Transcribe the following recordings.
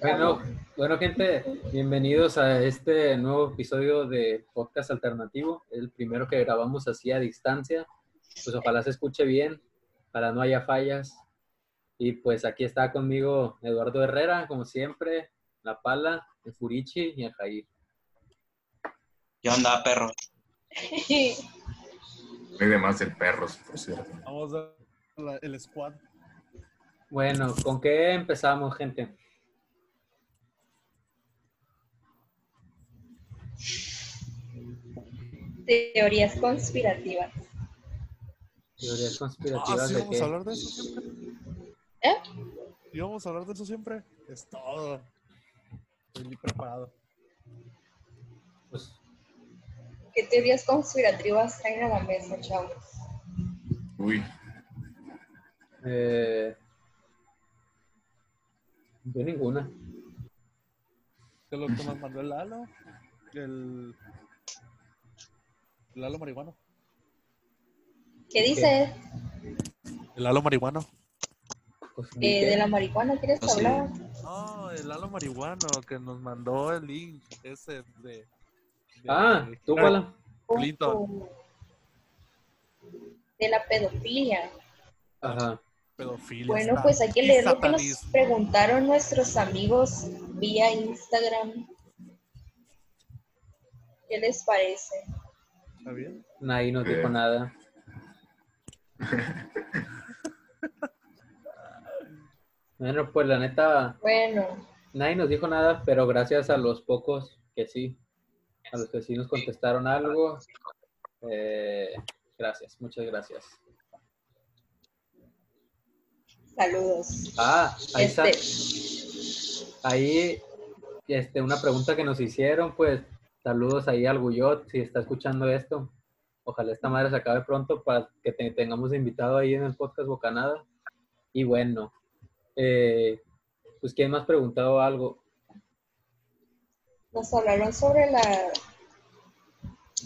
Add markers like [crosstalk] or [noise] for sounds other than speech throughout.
Bueno, bueno, gente, bienvenidos a este nuevo episodio de Podcast Alternativo, el primero que grabamos así a distancia. Pues ojalá se escuche bien, para no haya fallas. Y pues aquí está conmigo Eduardo Herrera, como siempre, La Pala, el Furichi y el Jair. ¿Qué onda, perro? [laughs] Hay de más el perro, por cierto. Vamos a la- el squad. Bueno, ¿con qué empezamos, gente? Teorías conspirativas. Teorías Ah, conspirativas ¿sí de vamos qué? a hablar de eso siempre? ¿Eh? ¿Y vamos a hablar de eso siempre? Es todo. Estoy preparado. Pues, ¿Qué teorías conspirativas traen a la mesa, chavos? Uy, eh, yo ninguna. ¿Qué es lo que nos mandó el Lalo? El. El Lalo marihuano. ¿Qué dice? El Lalo marihuano. Pues, Eh. ¿De la marihuana quieres hablar? No, el Lalo marihuano que nos mandó el link ese de. De- Ah, tú, Hillary Pala. Clinton. De la pedofilia. Ajá. Pedofilia. Bueno, pues hay que leer lo que nos preguntaron nuestros amigos vía Instagram. ¿Qué les parece? ¿Está bien? Nadie nos dijo Eh. nada. [laughs] Bueno, pues la neta, Bueno, nadie nos dijo nada, pero gracias a los pocos que sí, a los que sí nos contestaron algo, eh, gracias, muchas gracias. saludos. Ah, ahí está, Este, ahí, este, una pregunta que nos hicieron, pues, saludos ahí al Guyot, si está escuchando esto. Ojalá esta madre se acabe pronto para que te- tengamos invitado ahí en el podcast Bocanada. Y bueno, eh, pues, ¿quién más preguntado algo? nos hablaron sobre la...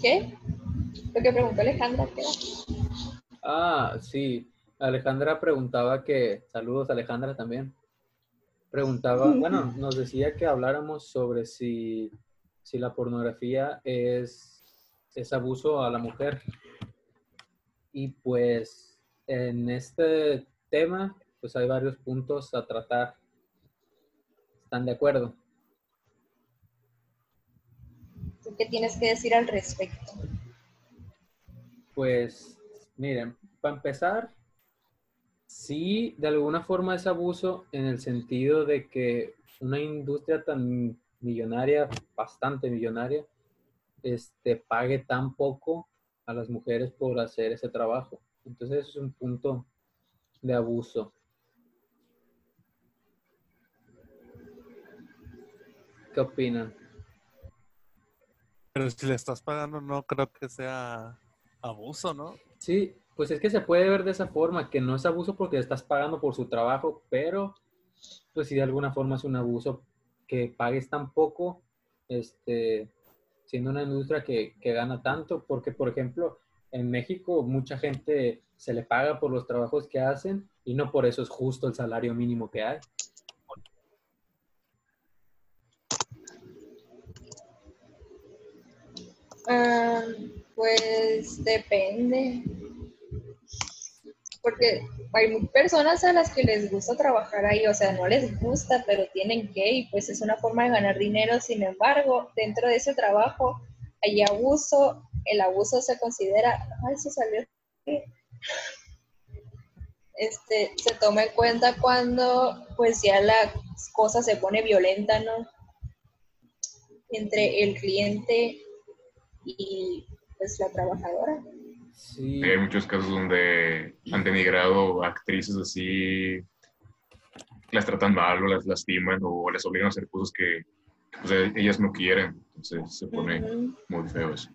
¿Qué? Lo que preguntó Alejandra, ¿qué era? Ah, sí. Alejandra preguntaba que, saludos Alejandra también. Preguntaba, bueno, nos decía que habláramos sobre si, si la pornografía es, es abuso a la mujer. Y pues en este tema, pues hay varios puntos a tratar. ¿Están de acuerdo? ¿Tú qué tienes que decir al respecto? Pues, miren, para empezar, sí, de alguna forma es abuso en el sentido de que una industria tan millonaria, bastante millonaria, este, pague tan poco a las mujeres por hacer ese trabajo. Entonces, es un punto de abuso. ¿Qué opinan? Pero si le estás pagando, no creo que sea abuso, ¿no? Sí, pues es que se puede ver de esa forma, que no es abuso porque estás pagando por su trabajo, pero pues sí de alguna forma es un abuso que pagues tan poco, este, siendo una industria que, que gana tanto, porque por ejemplo, en México mucha gente se le paga por los trabajos que hacen y no por eso es justo el salario mínimo que hay. Ah, pues depende. Porque hay personas a las que les gusta trabajar ahí, o sea, no les gusta, pero tienen que, y pues es una forma de ganar dinero. Sin embargo, dentro de ese trabajo hay abuso, el abuso se considera, ay, se salió. Este, se toma en cuenta cuando pues ya la cosa se pone violenta, ¿no? Entre el cliente y pues la trabajadora. Sí, hay muchos casos donde han denigrado actrices así, las tratan mal o las lastiman o les obligan a hacer cosas que pues, ellas no quieren. Entonces se pone Ujú. muy feo eso.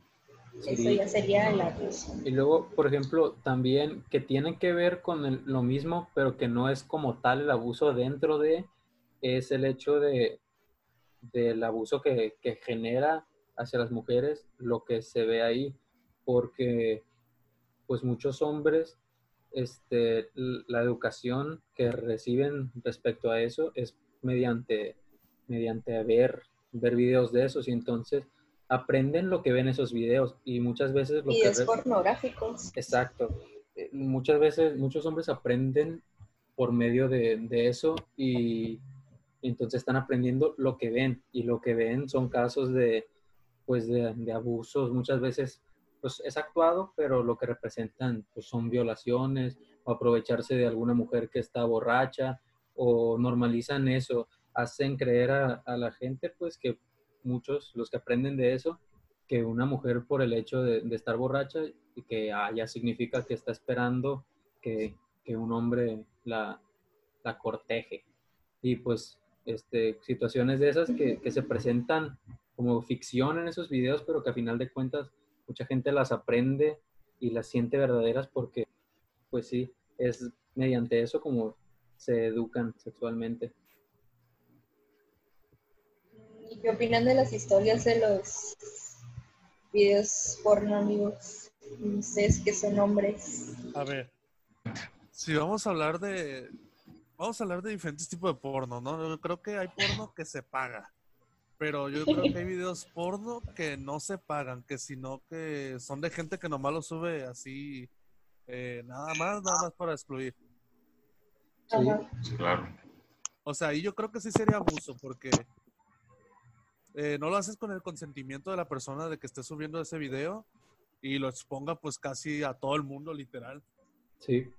Eso Sí. ya sería el abuso. Y luego, por ejemplo, también que tiene que ver con el- lo mismo, pero que no es como tal el abuso dentro de, es el hecho de del abuso que, que genera hacia las mujeres lo que se ve ahí, porque pues muchos hombres este, la educación que reciben respecto a eso es mediante, mediante ver, ver videos de esos y entonces aprenden lo que ven esos videos y muchas veces lo que Videos pornográficos. Exacto. Eh, Muchas veces, muchos hombres aprenden por medio de, de eso y, y entonces están aprendiendo lo que ven y lo que ven son casos de, pues de, abusos. Muchas veces, pues es actuado, pero lo que representan pues, son violaciones o aprovecharse de alguna mujer que está borracha o normalizan eso, hacen creer a, a la gente, pues que muchos, los que aprenden de eso, que una mujer por el hecho de, de estar borracha y que ah, ya significa que está esperando que, que un hombre la, la corteje. Y pues este, situaciones de esas que, que se presentan como ficción en esos videos, pero que a final de cuentas mucha gente las aprende y las siente verdaderas porque, pues sí, es mediante eso como se educan sexualmente. ¿Y qué opinan de las historias de los videos porno, amigos? Ustedes que son hombres. A ver, si vamos a hablar de, vamos a hablar de diferentes tipos de porno, ¿no? Yo creo que hay porno que se paga, pero yo creo que hay videos porno que no se pagan, que sino que son de gente que nomás lo sube así, eh, nada más, nada más para excluir. Sí. Claro. O sea, ahí yo creo que sí sería abuso, porque eh, no lo haces con el consentimiento de la persona de que esté subiendo ese video y lo exponga pues casi a todo el mundo, literal. Sí,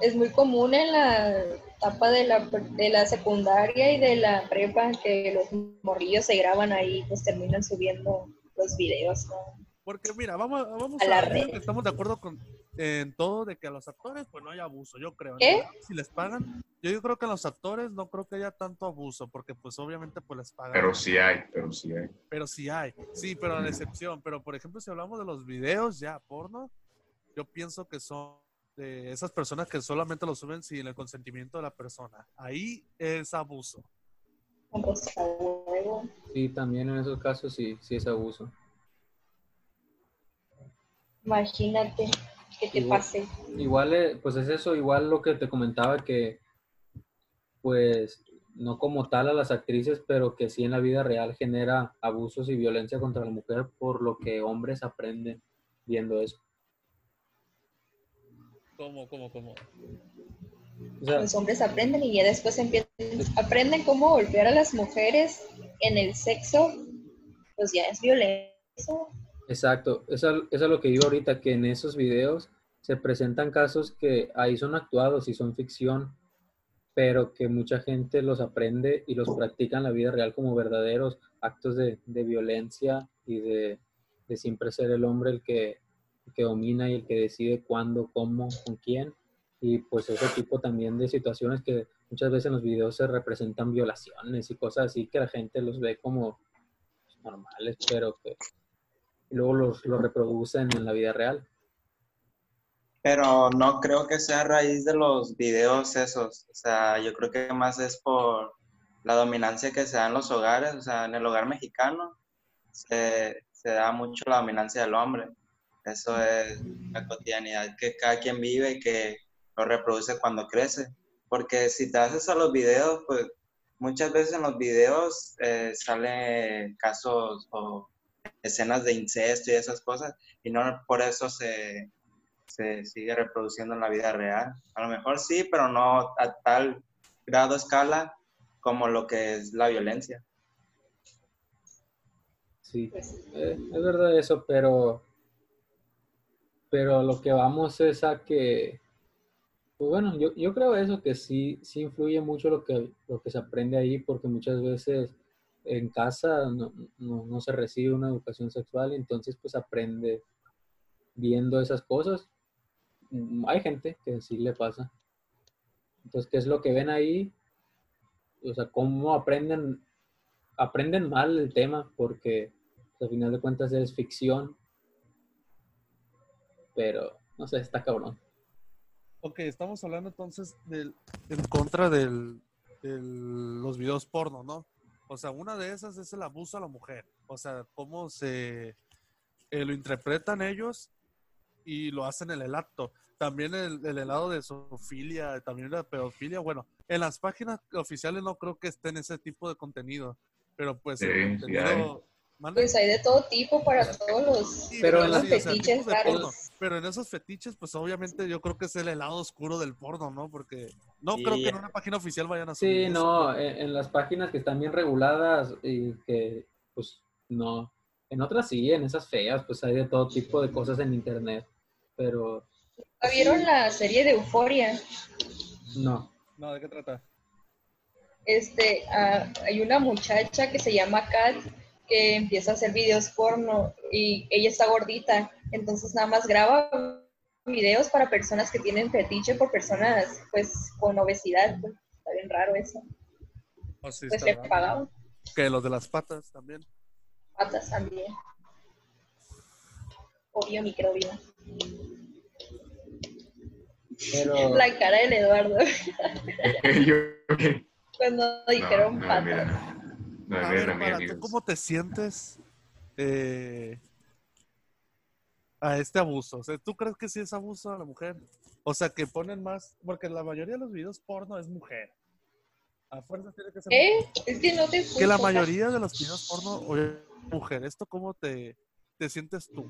Es muy común en la etapa de la, de la secundaria y de la prepa que los morrillos se graban ahí, pues terminan subiendo los videos, ¿no? Porque mira, vamos, vamos A la a ver red. que estamos de acuerdo con, en todo de que a los actores pues no hay abuso, yo creo. ¿Qué? ¿no? Si les pagan, yo, yo creo que a los actores no creo que haya tanto abuso, porque pues obviamente pues les pagan. Pero sí hay, pero sí hay. Pero sí hay, sí, pero a la excepción. Pero por ejemplo, si hablamos de los videos ya porno, yo pienso que son de esas personas que solamente lo suben sin el consentimiento de la persona. Ahí es abuso. Sí, también en esos casos sí, sí es abuso. Imagínate que te Igual. pase. Igual, eh, pues es eso, igual lo que te comentaba que, pues, no como tal a las actrices, pero que sí en la vida real genera abusos y violencia contra la mujer por lo que hombres aprenden viendo eso. ¿Cómo, cómo, cómo? O sea, Los hombres aprenden y ya después empiezan, aprenden cómo golpear a las mujeres en el sexo, pues ya es violencia. exacto, eso, eso es lo que digo ahorita, que en esos videos se presentan casos que ahí son actuados y son ficción, pero que mucha gente los aprende y los practica en la vida real como verdaderos actos de, de violencia y de, de siempre ser el hombre el que, que domina y el que decide cuándo, cómo, con quién. Y pues ese tipo también de situaciones que muchas veces en los videos se representan violaciones y cosas así que la gente los ve como pues, normales, pero que luego los, reproducen en la vida real. Pero no creo que sea a raíz de los videos esos. O sea, yo creo que más es por la dominancia que se da en los hogares. O sea, en el hogar mexicano se da mucho la dominancia del hombre. Eso es la cotidianidad que cada quien vive y que lo reproduce cuando crece. Porque si te haces a los videos, pues muchas veces en los videos eh, salen casos o escenas de incesto y esas cosas, y no por eso se, se sigue reproduciendo en la vida real. A lo mejor sí, pero no a tal grado, escala como lo que es la violencia. Sí, Pues, eh, es verdad eso, pero, pero lo que vamos es a que, pues bueno, yo, yo creo eso, que sí, sí influye mucho lo que, lo que se aprende ahí, porque muchas veces en casa no, no, no se recibe una educación sexual entonces pues aprende viendo esas cosas. Mm, Hay gente que sí le pasa. Entonces, ¿qué es lo que ven ahí? O sea, cómo aprenden, aprenden mal el tema, porque pues, al final de cuentas es ficción. Pero, no sé, está cabrón. Ok, estamos hablando entonces del, en contra del, de los videos porno, ¿no? O sea, una de esas es el abuso a la mujer. O sea, cómo se eh, lo interpretan ellos y lo hacen en el acto. también el, el helado de zoofilia, también la pedofilia. Bueno, en las páginas oficiales no creo que estén ese tipo de contenido, pero pues Sí, el sí contenido... ¿Mande? Pues hay de todo tipo para todos los, Sí, pero todos en los sí, o sea, fetiches raros. Pero en esos fetiches, pues obviamente yo creo que es el helado oscuro del porno, ¿no? Porque no creo Sí. que en una página oficial vayan a Sí, subir eso. no, en, en las páginas que están bien reguladas y que, pues, no. En otras sí, en esas feas, pues hay de todo tipo de cosas en internet, pero ¿Vieron la serie de Euforia? no. No, ¿de qué trata? Este, ah, hay una muchacha que se llama Kat que empieza a hacer videos porno y ella está gordita, entonces nada más graba videos para personas que tienen fetiche por personas pues con obesidad, pues, está bien raro eso. Oh, sí, Pues le pagaban Que los de las patas también. patas también. Obvio microbio. Pero La cara del Eduardo Yo, cuando no, dijeron no, patas. mira. No, A ver, Mara, ¿tú cómo te sientes eh, a este abuso? O sea, ¿tú crees que sí es abuso a la mujer? O sea, que ponen más, porque la mayoría de los videos porno es mujer. A fuerza tiene que ser. ¿Eh? Es que no te Que la mayoría de los videos porno oye, mujer. ¿Esto cómo te, te sientes tú?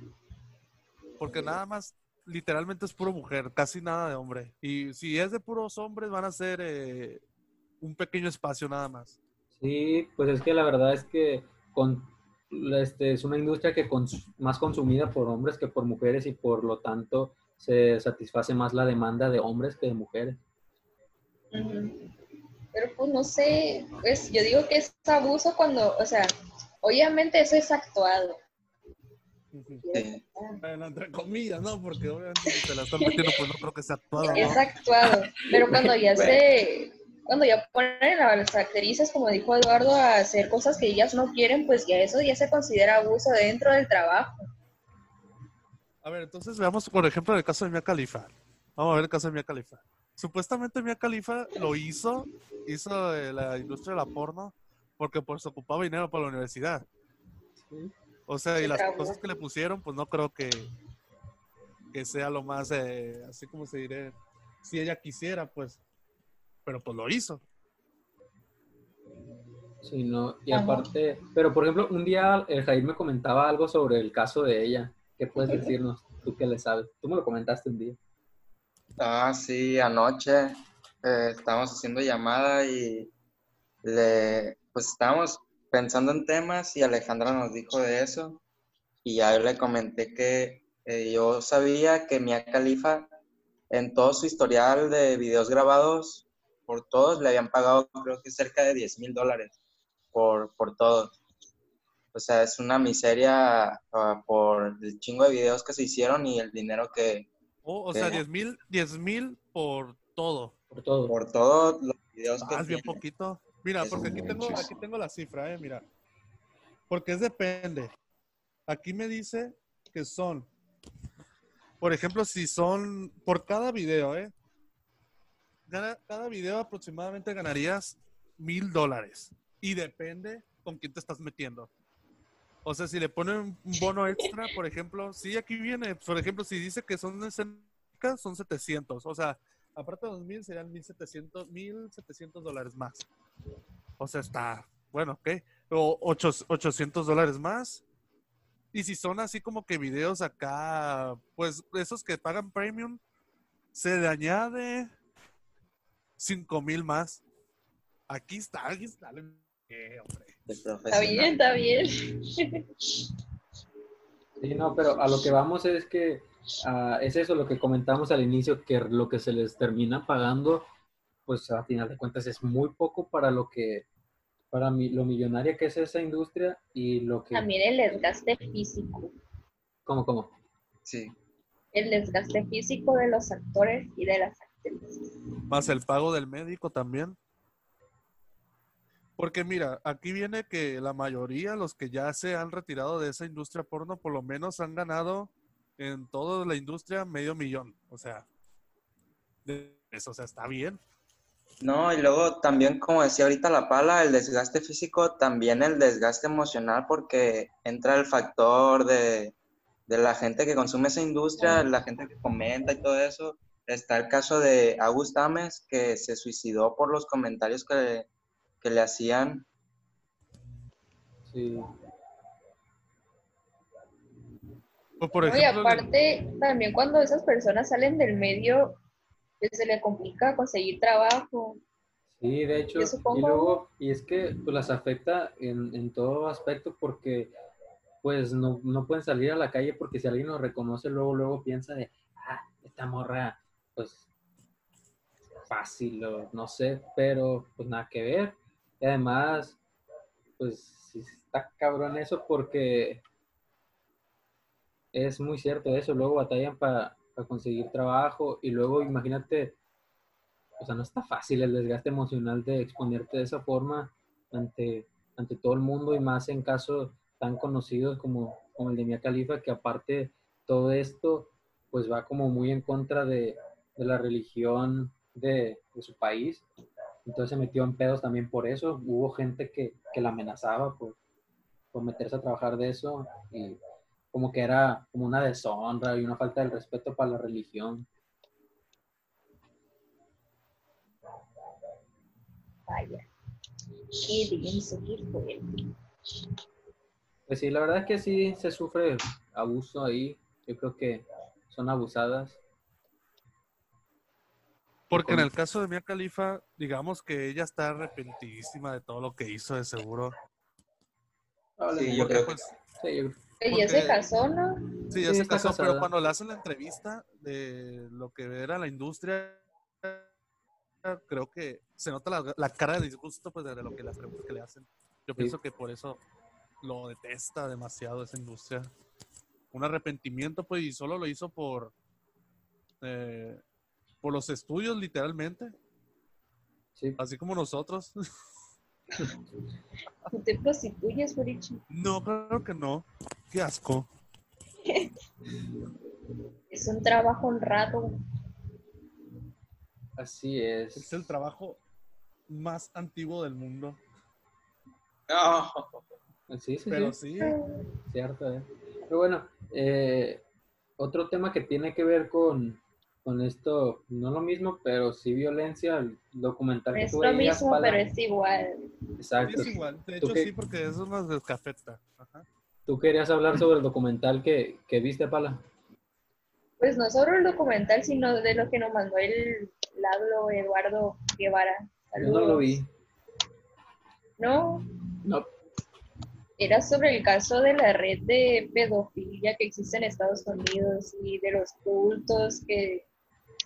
Porque nada más, literalmente es puro mujer, casi nada de hombre. Y si es de puros hombres, van a ser eh, un pequeño espacio nada más. sí, pues es que la verdad es que con, este, es una industria que cons- más consumida por hombres que por mujeres y por lo tanto se satisface más la demanda de hombres que de mujeres. Pero pues no sé, pues yo digo que es abuso cuando, o sea, obviamente eso es actuado. Sí. Bueno, entre comillas, ¿no? Porque obviamente si te la están metiendo, pues no creo que sea actuado, ¿no? Es actuado. Pero cuando ya [laughs] se, cuando ya ponen a las actrices, como dijo Eduardo, a hacer cosas que ellas no quieren, pues ya eso ya se considera abuso dentro del trabajo. A ver, entonces veamos, por ejemplo, el caso de Mia Khalifa. Vamos a ver el caso de Mia Khalifa. Supuestamente Mia Khalifa lo hizo, hizo eh, la industria de la porno, porque pues ocupaba dinero para la universidad. O sea, y las cosas que le pusieron, pues no creo que, que sea lo más, eh, así como se diré, si ella quisiera, pues, pero pues lo hizo. Sí, no, y Ajá. aparte, pero por ejemplo, un día el Jair me comentaba algo sobre el caso de ella. ¿Qué puedes decirnos? Tú que le sabes. Tú me lo comentaste un día. Ah, sí, anoche eh, estábamos haciendo llamada y le, pues estábamos pensando en temas y Alejandra nos dijo de eso y ya yo le comenté que eh, yo sabía que Mia Khalifa en todo su historial de videos grabados por todos le habían pagado creo que cerca de 10 mil dólares por, por todos. O sea, es una miseria ah, por el chingo de videos que se hicieron y el dinero que, O, o sea, Sí. 10 mil, 10 mil por todo. Por todo. por todos los videos que Ah, es bien tiene. poquito. Mira, Es porque aquí tengo, muchísimo. aquí tengo la cifra, eh, mira. Porque es depende. Aquí me dice que son, por ejemplo, si son por cada video, ¿eh? Gana- cada video aproximadamente ganarías mil dólares. Y depende con quién te estás metiendo. O sea, si le ponen un bono extra, por ejemplo, sí, aquí viene, por ejemplo, si dice que son escénicas, son 700. O sea, aparte de los mil serían 1700, 1700 dólares más. O sea, está, bueno, ok. O ocho- 800 dólares más. Y si son así como que videos acá, pues esos que pagan premium, se le añade 5 mil más. Aquí está, aquí está. Eh, Está bien, está bien. Sí, no, pero a lo que vamos es que ah, es eso lo que comentamos al inicio, que lo que se les termina pagando, pues a final de cuentas es muy poco para lo que, para mi- lo millonaria que es esa industria y lo que, También el desgaste físico. ¿cómo, cómo? Sí. El desgaste físico de los actores y de las. Más el pago del médico también. Porque mira, aquí viene que la mayoría, los que ya se han retirado de esa industria porno, por lo menos han ganado en toda la industria medio millón. O sea, eso, o sea, está bien. No, y luego también, como decía ahorita la pala, el desgaste físico, también el desgaste emocional, porque entra el factor de, de la gente que consume esa industria, la gente que comenta y todo eso. Está el caso de August Ames, que se suicidó por los comentarios que, que le hacían. Sí. O por No, y ejemplo, aparte, también cuando esas personas salen del medio, pues, se le complica conseguir trabajo. Sí, de hecho, y luego, y es que pues, las afecta en, en todo aspecto porque pues no, no pueden salir a la calle porque si alguien los reconoce, luego, luego piensa de, ah, esta morra, pues fácil o no sé, pero pues nada que ver. Y además, pues está cabrón eso porque es muy cierto eso, luego batallan para conseguir trabajo y luego imagínate o sea, no está fácil el desgaste emocional de exponerte de esa forma ante, ante todo el mundo y más en casos tan conocidos como, como el de Mia Khalifa, que aparte todo esto pues va como muy en contra de, de la religión de, de su país. Entonces se metió en pedos también por eso. Hubo gente que, que la amenazaba por, por meterse a trabajar de eso y como que era como una deshonra y una falta de respeto para la religión. Vaya. Fuerte. Pues sí, la verdad es que sí se sufre abuso ahí. Yo creo que son abusadas. Porque en el caso de Mia Khalifa, digamos que ella está arrepentidísima de todo lo que hizo, de seguro. Sí, yo creo que Pues, Sí, yo- Y ya se casó, ¿no? sí, ya Sí, se casó, pero cuando le hacen la entrevista de lo que era la industria, creo que se nota la, la cara de disgusto pues, de lo que las preguntas que le hacen. Yo pienso que por eso lo detesta demasiado esa industria. Un arrepentimiento, pues, y solo lo hizo por, eh, por los estudios, literalmente, sí. así como nosotros. ¿Tú te prostituyes, Borichi? No, claro que no. Qué asco. Es un trabajo honrado. Así es. Es el trabajo más antiguo del mundo. No. Sí, sí, Pero sí, sí, cierto. eh. Pero bueno, eh, otro tema que tiene que ver con, con esto, no lo mismo, pero sí violencia, el documental que Es tú lo veías, mismo, pero es igual. Exacto. es igual. De ¿Tú hecho, sí, porque eso nos descafeta. Ajá. Tú querías hablar sobre el documental que, que viste, Pala. Pues no sobre el documental, sino de lo que nos mandó el Lalo Eduardo Guevara. Yo no lo Saludos. vi. No, No. era sobre el caso de la red de pedofilia que existe en Estados Unidos y de los cultos que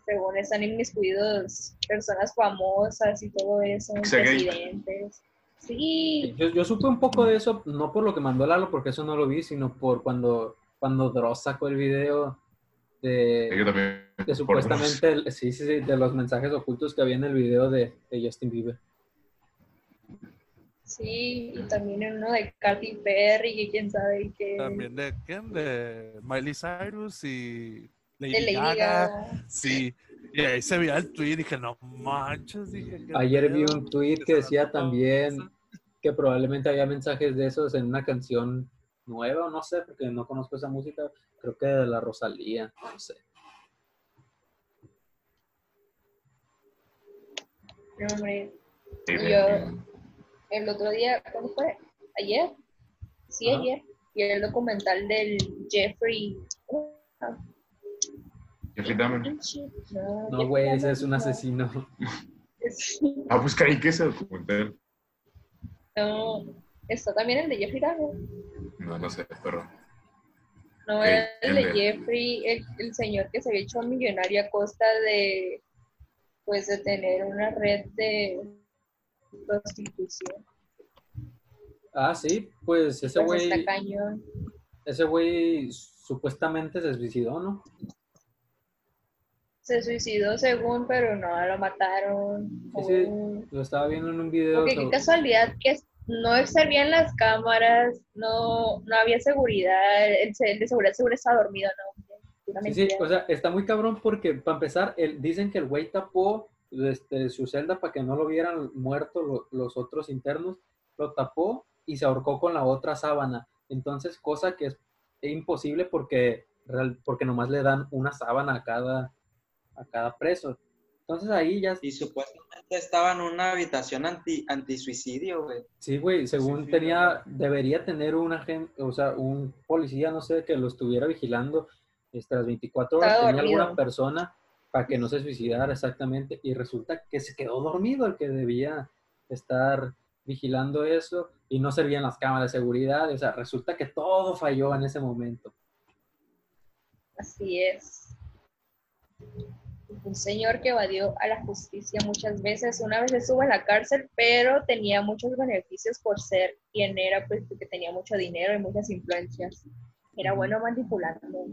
según están inmiscuidos personas famosas y todo eso, presidentes. Sí, Yo, yo supe un poco de eso, no por lo que mandó Lalo, porque eso no lo vi, sino por cuando, cuando Dross sacó el video de, Yo también. de supuestamente, el- sí, sí, sí, de los mensajes ocultos que había en el video de, de Justin Bieber. sí, y también en uno de Katy Perry y quién sabe qué. También de quién? De Miley Cyrus y Lady, de Lady Gaga. Gaga. Sí. Y ahí se veía el tweet y dije, no manches. Dije, ¿qué Ayer vi un tweet Que decía también que probablemente había mensajes de esos en una canción nueva, no sé, porque no conozco esa música, creo que de la Rosalía, no sé. No, hombre, yo, el otro día, ¿cuándo fue? ¿Ayer? Sí, Ajá. ayer. Y el documental del Jeffrey. Jeffrey Dahmer. No, güey, ese es un asesino. Es- [laughs] Ah, pues creí que ese documental. No, está también el de Jeffrey Dahmer. No, no sé, pero. No, el de el de- Jeffrey, el, el señor que se había hecho millonario a costa de, pues, de tener una red de prostitución. Ah, sí, pues ese Pues güey, ese güey supuestamente se suicidó, ¿no? Se suicidó según, pero no, lo mataron. Lo estaba viendo en un video. Porque qué casualidad que no servían las cámaras, no, no había seguridad, el, el de seguridad seguro estaba dormido, ¿no? Sí, sí, o sea, está muy cabrón porque para empezar, el, dicen que el güey tapó este, su celda para que no lo vieran muerto lo- los otros internos, lo tapó y se ahorcó con la otra sábana. Entonces, cosa que es imposible porque, real- porque nomás le dan una sábana a cada, a cada preso. Entonces ahí ya, Y supuestamente estaba en una habitación anti, antisuicidio, güey. sí, güey, según sí, tenía, debería tener un agente, o sea, un policía, no sé, que lo estuviera vigilando este, las 24 horas, Estaba tenía alguna persona para que no se suicidara exactamente, y resulta que se quedó dormido el que debía estar vigilando eso, y no servían las cámaras de seguridad, o sea, resulta que todo falló en ese momento. Así es. Un señor que evadió a la justicia muchas veces. Una vez estuvo en la cárcel, pero tenía muchos beneficios por ser quien era, pues porque tenía mucho dinero y muchas influencias. Era bueno manipulando.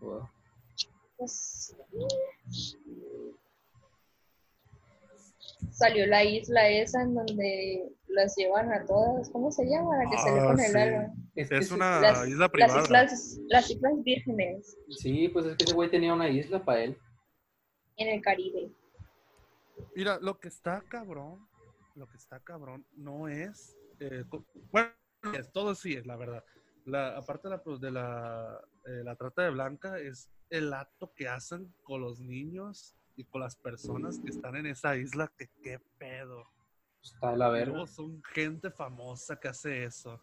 Wow. pues, salió la isla esa en donde las llevan a todas. ¿Cómo se llama? La que se le Ah, pone el alma. Es una Las, isla las privada. islas, las islas vírgenes Sí, pues es que ese güey tenía una isla para él. en el Caribe. Mira, lo que está cabrón, lo que está cabrón no es. eh, bueno, es, todo sí es, la verdad. La, aparte de la, pues, de la, eh, la trata de blanca, es el acto que hacen con los niños y con las personas que están en esa isla, que qué pedo. Está de la Y verga. luego son gente famosa que hace eso.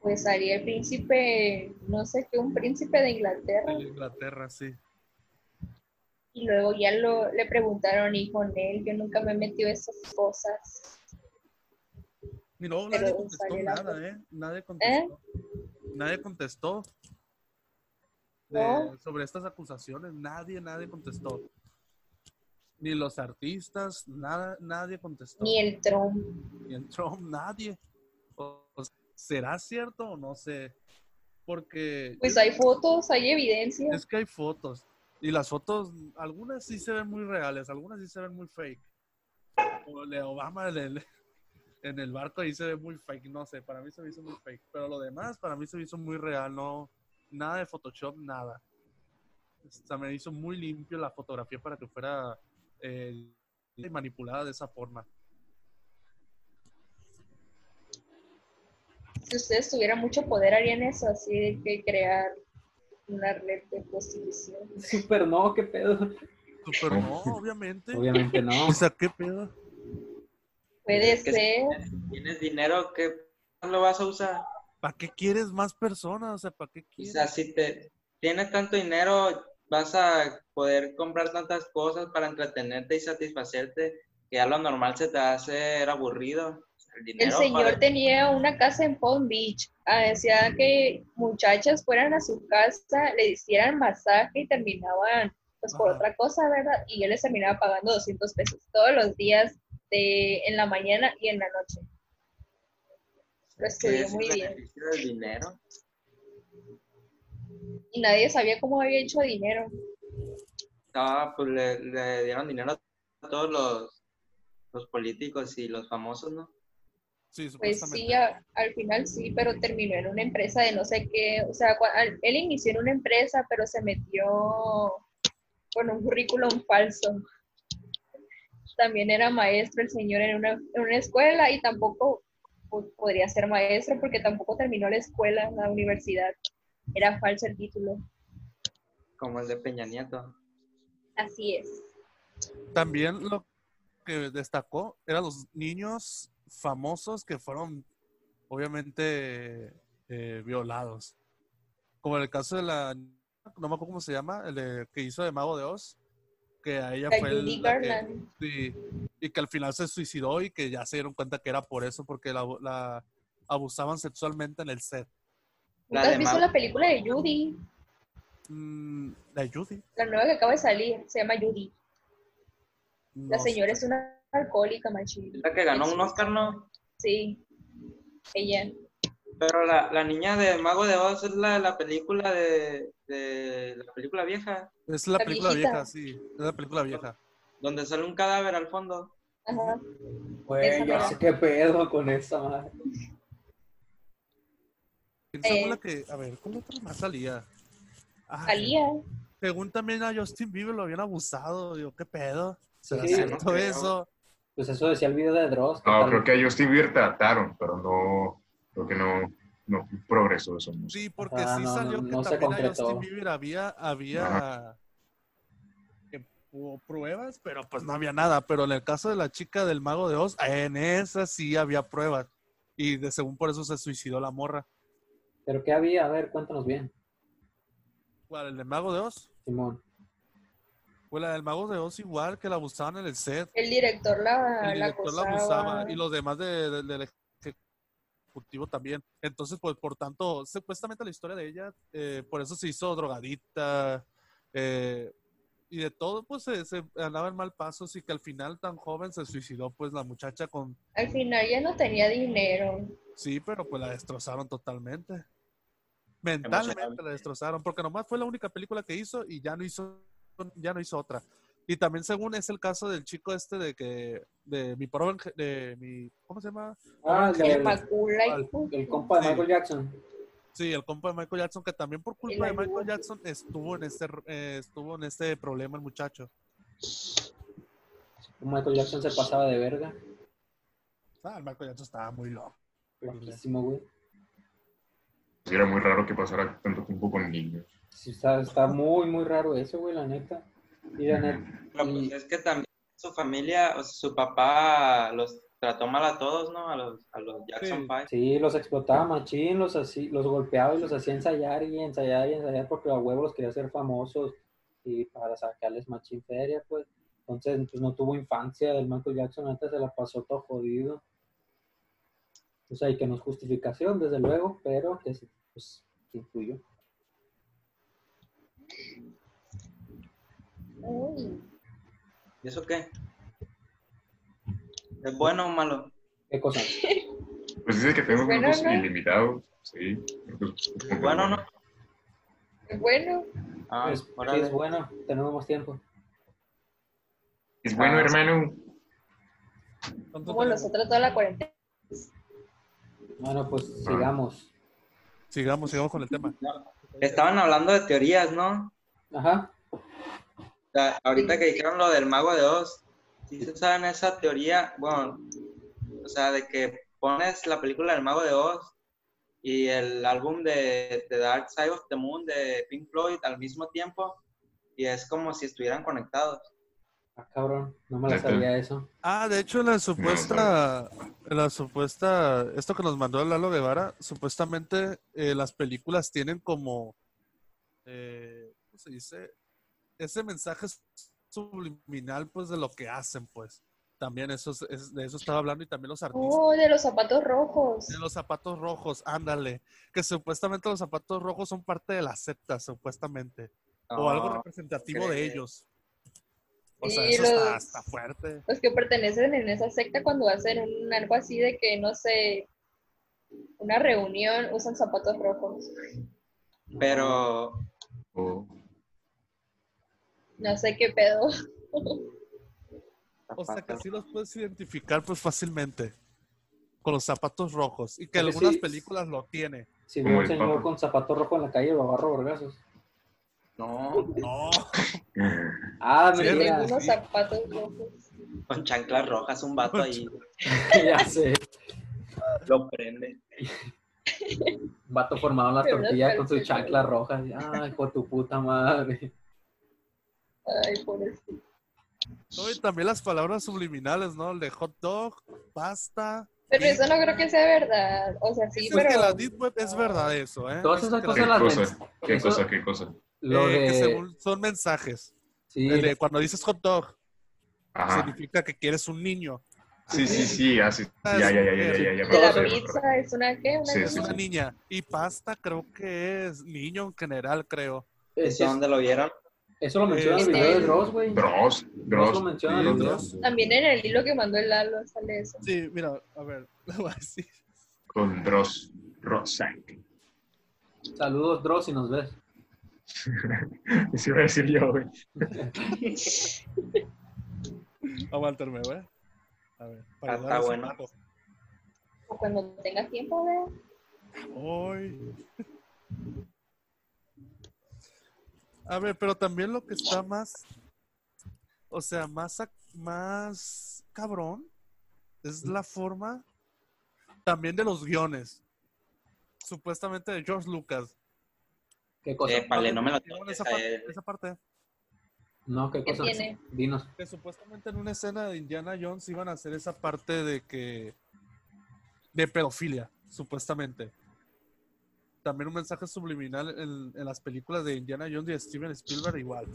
Pues salía el príncipe, no sé qué, un príncipe de Inglaterra. En Inglaterra, sí. Y luego ya lo, le preguntaron, hijo Nel, yo nunca me he metido esas cosas. Y no, Pero nadie contestó nada, ¿eh? Nadie contestó. Nadie contestó. De- No. sobre estas acusaciones, nadie, nadie contestó. Ni los artistas, nada, nadie contestó. Ni el Trump. Ni el Trump, nadie. O- o sea, ¿Será cierto o no sé? Porque Pues hay fotos, hay evidencia. es que hay fotos. Y las fotos, algunas sí se ven muy reales, algunas sí se ven muy fake. Como el de Obama en el, en el barco ahí se ve muy fake, no sé, para mí se me hizo muy fake. Pero lo demás, para mí se me hizo muy real, no, nada de Photoshop, nada. O sea, me hizo muy limpio la fotografía para que fuera eh, manipulada de esa forma. Si ustedes tuvieran mucho poder, harían eso, así de que crear una red de prostitución. Súper no, qué pedo. Pero no, obviamente. Obviamente no. [laughs] O sea, ¿qué pedo? Puede ser. Tienes dinero, ¿qué lo vas a usar? ¿Para qué quieres más personas? O sea, ¿para qué O quieres? sea, si te tienes tanto dinero, vas a poder comprar tantas cosas para entretenerte y satisfacerte, que ya lo normal se te hace aburrido. El, El señor para- tenía una casa en Palm Beach. Ah, decía que muchachas fueran a su casa, le hicieran masaje y terminaban pues por Ajá. otra cosa, ¿verdad? Y él les terminaba pagando 200 pesos todos los días de, en la mañana y en la noche. Estudió es muy bien. beneficio del dinero. Y nadie sabía cómo había hecho dinero. Estaba, pues le, le dieron dinero a todos los, los políticos y los famosos, ¿no? Sí, Pues sí, a- al final sí, pero terminó en una empresa de no sé qué. O sea, cua- al- él inició en una empresa, pero se metió con un currículum falso. También era maestro el señor en una, en una escuela y tampoco po- podría ser maestro porque tampoco terminó la escuela, la universidad. Era falso el título. Como el de Peña Nieto. Así es. También lo que destacó eran los niños famosos que fueron, obviamente, eh, violados. Como en el caso de la, no me acuerdo cómo se llama, el de- que hizo de Mago de Oz, que a ella La fue el- Judy la que- Garland. sí, y que al final se suicidó y que ya se dieron cuenta que era por eso, porque la, la abusaban sexualmente en el set. ¿Nunca has visto la película de Judy? Mm, la Judy. La nueva que acaba de salir, se llama Judy. La señora sé. es una alcohólica, machín. La que ganó un Oscar, ¿no? Sí, ella. Pero la, la niña de Mago de Oz es la de la película de, de la película vieja, Es la La película viejita. vieja, sí, es la película vieja. Donde sale un cadáver al fondo. Ajá. Güey, yo no. sé qué pedo con esa madre. Esa fue Eh. la que, a ver, ¿cómo otra más salía? Ah, Salía. Según también a Justin Bieber lo habían abusado. Digo, ¿qué pedo? ¿Será Sí, cierto no eso? Pues eso decía el video de Dross. No, tal- creo que a Justin Bieber trataron, pero no, creo que no, no progresó eso. Sí, porque Ah, sí no, salió no, que no se también a. Justin Bieber había, había hubo pruebas, pero pues no había nada. Pero en el caso de la chica del mago de Oz, en esa sí había pruebas. Y de según por eso se suicidó la morra. ¿Pero qué había? A ver, cuéntanos bien, ¿Cuál? ¿El del mago de Oz? Simón. Pues la del mago de Oz igual, que la abusaban en el set. El director la, El la director la acosaba. abusaba y los demás de- de- del ejecutivo también. Entonces, pues por tanto, supuestamente la historia de ella, eh, por eso se hizo drogadita eh, y de todo, pues se, se andaba en mal pasos y que al final tan joven se suicidó, pues la muchacha con, Al final ya no tenía dinero. sí, pero pues la destrozaron totalmente. Mentalmente la destrozaron, porque nomás fue la única película que hizo y ya no hizo, ya no hizo otra. Y también según es el caso del chico este de que, de mi ange- de mi, ¿cómo se llama? Ah, el, El Macula y ¿cuál? el compa de. Michael Jackson. Sí, el compa de Michael Jackson, que también por culpa de El Michael. Jackson estuvo en este, eh, estuvo en este problema el muchacho. Michael Jackson se pasaba de verga. Ah, el Michael Jackson estaba muy loco. Loquísimo, güey. Era muy raro que pasara tanto tiempo con niños. Sí, está, está muy, muy raro eso, güey, la neta. Y la neta, Pero pues es que también su familia, o sea, su papá los trató mal a todos, ¿no? A los, a los Jackson Sí. Five. sí, los explotaba machín, los, así, los golpeaba y los hacía ensayar y ensayar y ensayar porque a huevos los quería hacer famosos y para sacarles machín feria, pues. Entonces, pues no tuvo infancia el Michael Jackson, antes se la pasó todo jodido. O sea, y que no es justificación, desde luego, pero que sí, pues, influyó. Uy, ¿Y eso qué? ¿Es bueno o malo? ¿Qué cosa? Pues dice que tenemos Bueno, ¿no? ilimitados. Sí. que Bueno, ¿no? qué bueno. Ah, Pues, sí, es bueno, tenemos más tiempo. Es bueno, Ah, hermano. ¿Cuánto Como nosotros toda la cuarentena. Bueno, pues Ah. sigamos. Sigamos, sigamos con el tema. Estaban hablando de teorías, ¿no? Ajá. O sea, ahorita que dijeron lo del mago de Oz, si se saben esa teoría, bueno, o sea, de que pones la película del mago de Oz y el álbum de, de Dark Side of the Moon de Pink Floyd al mismo tiempo y es como si estuvieran conectados. Ah, cabrón, no me la sabía eso. Ah, de hecho, en la supuesta, en la supuesta, esto que nos mandó Lalo Guevara, supuestamente eh, las películas tienen como, eh, ¿cómo se dice? Ese mensaje subliminal, pues, de lo que hacen, pues. También eso, es- es- de eso estaba hablando y también los artistas. Oh, de los zapatos rojos. De los zapatos rojos, ándale. Que supuestamente los zapatos rojos son parte de la secta, supuestamente. o algo No, representativo de ellos. O sea, eso está, los- está fuerte. Los que pertenecen en esa secta cuando hacen un, algo así de que, no sé, una reunión, usan zapatos rojos. Pero, O- No sé qué pedo. O sea que así los puedes identificar pues fácilmente. Con los zapatos rojos. Y que Porque algunas sí. películas lo tiene. Si un el señor Papa. con zapato rojo en la calle, lo agarro vergazos. no, No. Ah, Sí, Tengo mira, unos zapatos rojos. con chanclas rojas, un vato ahí [laughs] ya sé. lo prende. Un vato formado en unas tortillas con sus calcetas. chanclas rojas. Ay, por tu puta madre. Ay, pobrecito. No, y también las palabras subliminales, ¿no? El de hot dog, pasta. Pero eso no creo que sea verdad. O sea, sí, Dicen que pero... la deep web es verdad eso, ¿eh? Todas esas que cosas ¿Qué las cosa? ¿Qué eso- cosa? ¿Qué cosa? Lo eh, que de. según son mensajes. Sí, El de cuando dices hot dog, Ajá. significa que quieres un niño. Sí, sí, sí. Ah, sí. Ya, ya, ya, ya, ya, ya, De la pizza es una, ¿qué? Una Sí, Es una niña. Y pasta creo que es niño en general, creo. ¿Y es- es- dónde lo vieron? Eso lo menciona en el Este- video de Dross, güey. Dross. Dross. lo menciona sí, en el Dross. También en el hilo que mandó el Lalo sale eso. Sí, mira, a ver, [laughs] le voy a decir. Con Dross. Rosak. Saludos, Dross, si nos ves. [laughs] Eso iba a decir yo, güey. [laughs] Aguantarme, güey. A ver, Ah, para está bueno. O cuando tengas tiempo, vea. Ay. A ver, pero también lo que está más, o sea, más, más cabrón es la forma también de los guiones. Supuestamente de George Lucas. ¿Qué cosa? Épale, no me lo esa, parte, él. esa parte. No, ¿qué ¿Qué cosa? tiene? Dinos. Que supuestamente en una escena de Indiana Jones iban a hacer esa parte de que. de pedofilia, supuestamente. También un mensaje subliminal en, en las películas de Indiana Jones y Steven Spielberg, igual.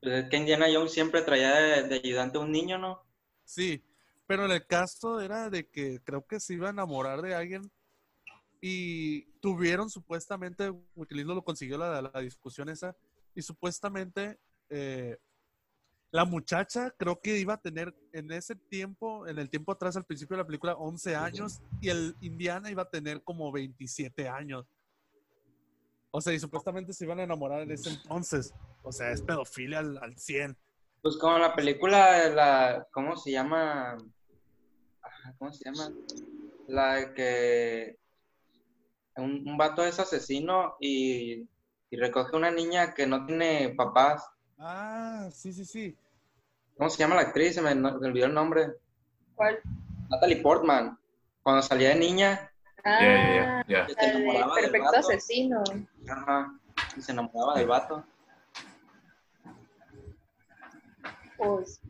Pues es que Indiana Jones siempre traía de, de ayudante a un niño, ¿no? Sí, pero en el caso era de que creo que se iba a enamorar de alguien y tuvieron supuestamente, Wikileaks lo consiguió la, la discusión esa, y supuestamente eh, la muchacha creo que iba a tener en ese tiempo, en el tiempo atrás al principio de la película, 11 años y el Indiana iba a tener como 27 años. O sea, y supuestamente se iban a enamorar en ese entonces. O sea, es pedofilia al, al 100. Pues como la película, la, ¿cómo se llama? ¿Cómo se llama? La que un, un vato es asesino y, y recoge una niña que no tiene papás. Ah, sí, sí, sí. ¿Cómo se llama la actriz? Se me, no- me olvidó el nombre. ¿Cuál? Natalie Portman. Cuando salía de niña, Ah, Perfecto. Asesino. Ajá, y se enamoraba del vato. Pues,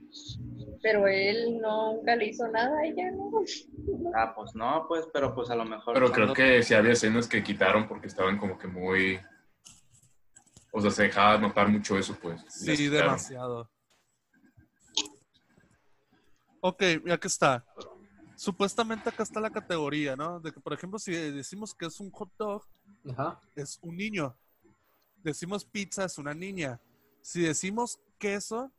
pero él nunca le hizo nada a ella, ¿no? [laughs] Ah, pues no, pues, pero pues a lo mejor. Pero creo que sí había escenas que quitaron porque estaban como que muy... O sea, se dejaba notar mucho eso, pues. Sí, quitaron. demasiado. Ok, ya que está. Supuestamente acá está la categoría, ¿no? De que, por ejemplo, si decimos que es un hot dog, Ajá. es un niño. Decimos pizza, es una niña. Si decimos queso,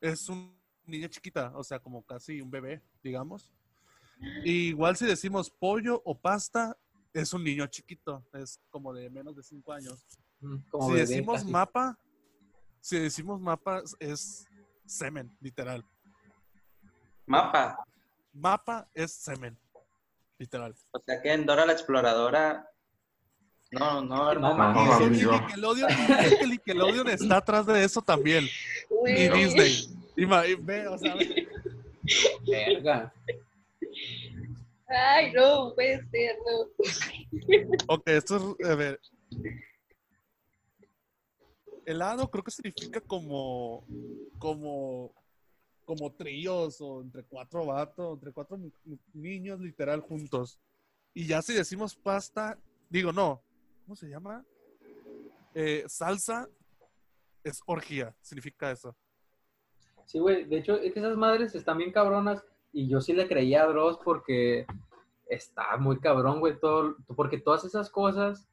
es una niña chiquita, o sea, como casi un bebé, digamos. Y igual si decimos pollo o pasta, es un niño chiquito, es como de menos de 5 años. Mm, Como si bebé, decimos casi. mapa, si decimos mapa es semen, literal. Mapa. Mapa es semen, literal. O sea que en Dora la Exploradora. No, no, No, mames. No, el no. Nickelodeon, Nickelodeon está atrás de eso también. Uy. Y Disney. Y ma- y ve, o sea, ve. Verga. Ay, no, puede ser, no. ok, esto es, a ver. Helado creo que significa como, como, como tríos o entre cuatro vatos, entre cuatro niños literal juntos. Y ya si decimos pasta, digo no, ¿cómo se llama? Eh, salsa es orgía, significa eso. Sí, güey. De hecho, es que esas madres están bien cabronas y yo sí le creía a Dross porque está muy cabrón, güey. Todo, porque todas esas cosas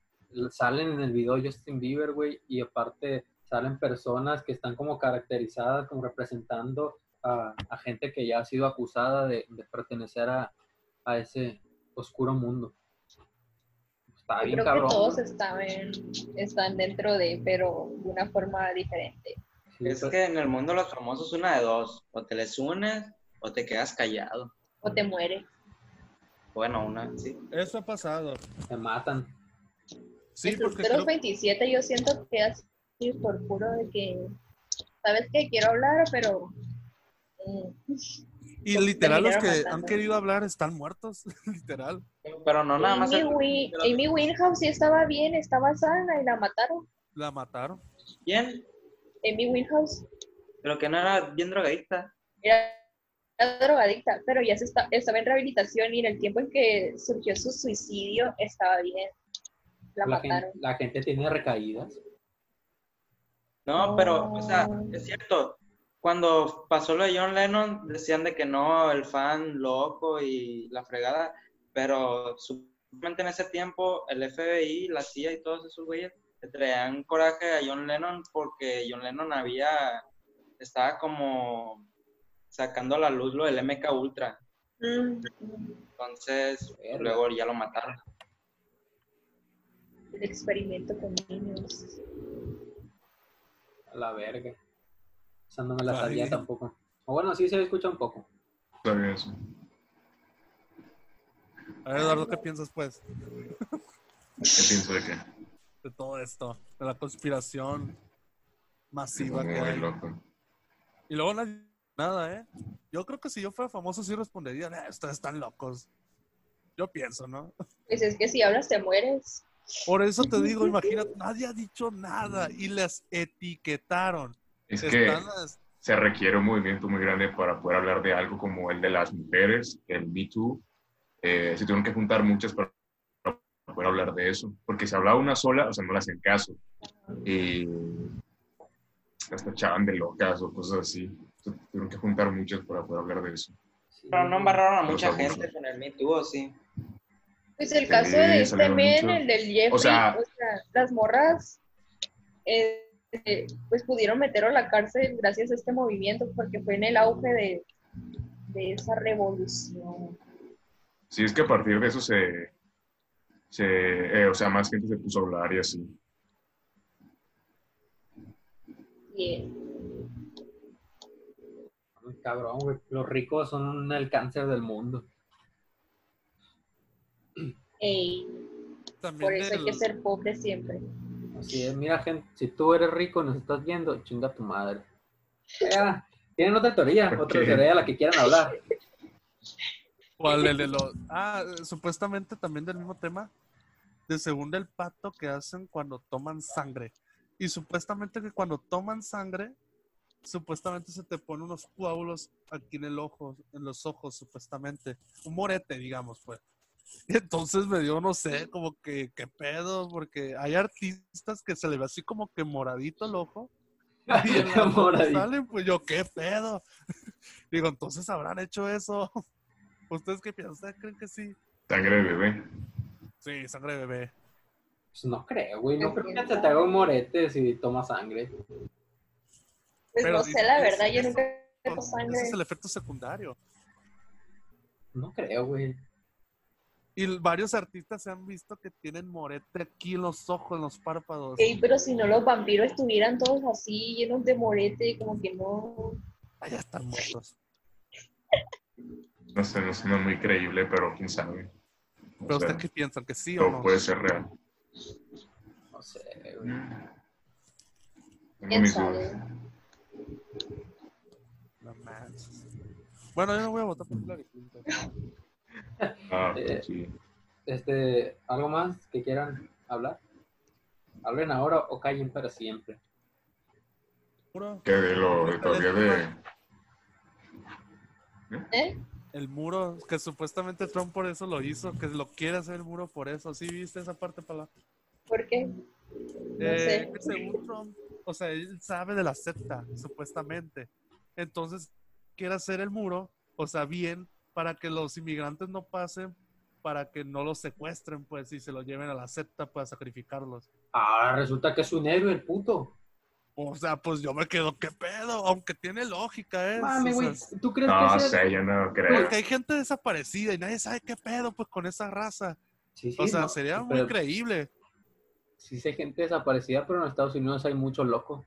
salen en el video de Justin Bieber, güey, y aparte salen personas que están como caracterizadas, como representando a, gente que ya ha sido acusada de, pertenecer a ese oscuro mundo. Está bien creo cabrón. que todos están, están dentro de, pero de una forma diferente. Sí, Es pues, que en el mundo de los famosos una de dos. O te les unes o te quedas callado. O te mueres. Bueno, una, sí. Eso ha pasado. se matan. Sí, El porque de los creo- 27 yo siento que así por puro de que, ¿sabes qué? Quiero hablar, pero... mm, y literal los que han querido hablar están muertos, [laughs] literal. Pero no nada más. Amy, Amy Winehouse sí estaba bien, estaba sana y la mataron. La mataron. ¿Quién? Amy Winehouse Pero que no era bien drogadicta. era, era drogadicta, pero ya se está, estaba en rehabilitación y en el tiempo en que surgió su suicidio estaba bien. La La mataron. gente, la gente tiene recaídas. No, pero, o sea, es cierto. Cuando pasó lo de John Lennon, decían de que no, el fan loco y la fregada, pero supuestamente en ese tiempo el FBI, la CIA y todos esos güeyes le traían coraje a John Lennon porque John Lennon había, estaba como sacando a la luz lo del MK Ultra. Mm, Entonces, luego ya lo mataron. el experimento con niños. A la verga. Esa no me la Ay. sabía tampoco. O bueno, sí se escucha un poco. Sabía eso. A ver, Eduardo, ¿qué piensas, pues, ¿Qué pienso de qué? de todo esto? De la conspiración masiva que hay. loco. Y luego nadie nada, ¿eh? Yo creo que si yo fuera famoso sí respondería, "Eh, ustedes están locos. Yo pienso, ¿no? Pues es que si hablas te mueres. Por eso te digo, imagínate, nadie ha dicho nada y les etiquetaron. Es que las- se requiere un movimiento muy grande para poder hablar de algo como el de las mujeres, el Me Too. Eh, se tuvieron que juntar muchas para para poder hablar de eso. Porque si hablaba una sola, o sea, no le hacen caso. Y las tachaban de locas o cosas así. Se tuvieron que juntar muchas para poder hablar de eso. Sí. Pero no embarraron a mucha gente con el Me Too, ¿o sí? Pues el Sí, caso de este men, el del Jeffrey, O sea, las morras, eh, eh, pues pudieron meterlo a la cárcel gracias a este movimiento, porque fue en el auge de, de esa revolución. Sí, es que a partir de eso se, se eh, o sea, más gente se puso a hablar y así. Ay, Cabrón, güey. Los ricos son el cáncer del mundo. ey, también por eso hay que ser pobre siempre. Así es, mira, gente, si tú eres rico y nos estás viendo, chinga tu madre. Tienen otra teoría, ¿Por otra qué? teoría de la que quieran hablar. ¿Cuál? El de los- Ah, supuestamente también del mismo tema. De según el pacto que hacen cuando toman sangre. Y supuestamente que cuando toman sangre, supuestamente se te ponen unos coágulos aquí en el ojo, en los ojos, supuestamente. Un morete, digamos, pues. Y entonces me dio, no sé, como que, ¿qué pedo? Porque hay artistas que se le ve así como que moradito el ojo. [laughs] Y en la foto Moradito. salen, pues yo, ¿qué pedo? [laughs] Digo, entonces habrán hecho eso. [laughs] ¿Ustedes qué piensan? ¿Ustedes creen que sí? Sangre de bebé. Sí, sangre de bebé. Pues no creo, güey. No creo que se te haga un morete si tomas sangre. Pues Pero no sé, la verdad, yo nunca he tomado Ese sangre. es el efecto secundario. No creo, güey. Y varios artistas se han visto que tienen morete aquí en los ojos, en los párpados. Ey, pero si no los vampiros estuvieran todos así, llenos de morete, como que no. Ahí están muertos. No sé, no suena muy creíble, pero quién sabe. O Pero ustedes qué piensan, que sí o no? puede ser real. No sé, güey. ¿Quién sabe? No manches. Bueno, yo no voy a votar por Hillary Clinton. [laughs] Ah, [laughs] Eh, sí. Este, ¿algo más que quieran hablar? Hablen ahora o callen para siempre. Que de lo de todavía de. ¿Eh? El muro, que supuestamente Trump por eso lo hizo, que lo quiere hacer el muro por eso. ¿Sí viste esa parte, Pala? ¿Por qué? No Eh, sé. que según Trump, o sea, él sabe de la secta, supuestamente. Entonces, quiere hacer el muro, o sea, bien, para que los inmigrantes no pasen, para que no los secuestren, pues, y se los lleven a la secta para sacrificarlos. Ah, resulta que es un héroe el puto. O sea, pues yo me quedo, ¿qué pedo? Aunque tiene lógica, ¿eh? Mami, O güey, sea, ¿tú crees No que sé, yo no creo. porque hay gente desaparecida y nadie sabe qué pedo, pues, con esa raza. Sí, sí, O sea, no, sería muy creíble. Sí sé gente desaparecida, pero en Estados Unidos hay mucho loco.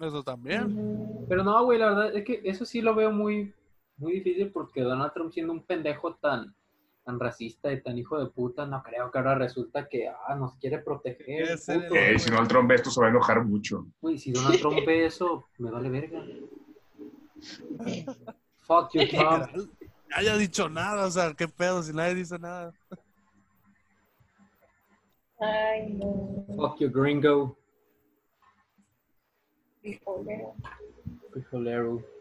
Eso también. Pero no, güey, la verdad es que eso sí lo veo muy, muy difícil porque Donald Trump siendo un pendejo tan, tan racista y tan hijo de puta, no creo que ahora resulta que ah, nos quiere proteger. Puto. Eh, si no, el Trump ve esto se va a enojar mucho. Güey, si Donald Trump ve eso, me vale verga. Fuck you, Trump. Que haya dicho nada, o sea, qué pedo si nadie dice nada. Ay, no. Fuck you, gringo. Frijolero. Frijolero.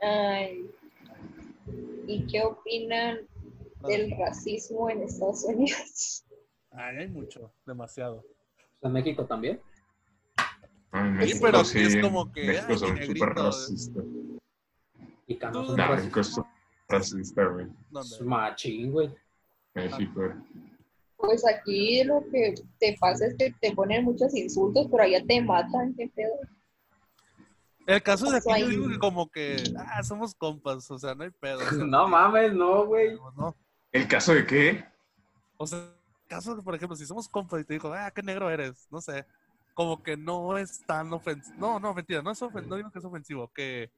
Ay. ¿Y qué opinan del racismo en Estados Unidos? Ay, hay mucho, demasiado. ¿En México también? Ay, Sí, México pero sí, es como que, México ay, son súper racistas. Y Cano son Nah. México es súper racista, güey. Machín, güey. México. Pues aquí lo que te pasa es que te ponen muchos insultos, pero allá te matan, qué pedo. El caso de aquí, Pasó yo digo que como que, ah, somos compas, o sea, no hay pedo. o sea, [laughs] No mames, no, güey. ¿no? ¿El caso de qué? O sea, el caso de, por ejemplo, si somos compas y te digo, ah, qué negro eres, no sé, como que no es tan ofensivo. No, no, mentira, no es ofensivo, no digo que es ofensivo, que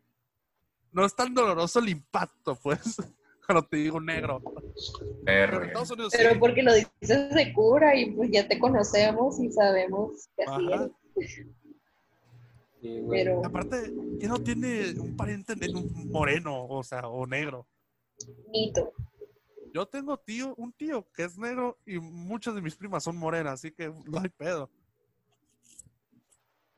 no es tan doloroso el impacto, pues, [laughs] cuando te digo negro. Pero en Verga. Estados Unidos Pero sí. porque lo dices de cura y pues ya te conocemos y sabemos que así Ajá. eres. Sí, güey. Pero Aparte, ¿quién no tiene un pariente en un moreno, o sea, o negro? mito. Yo tengo tío, un tío que es negro y muchas de mis primas son morenas, así que no hay pedo.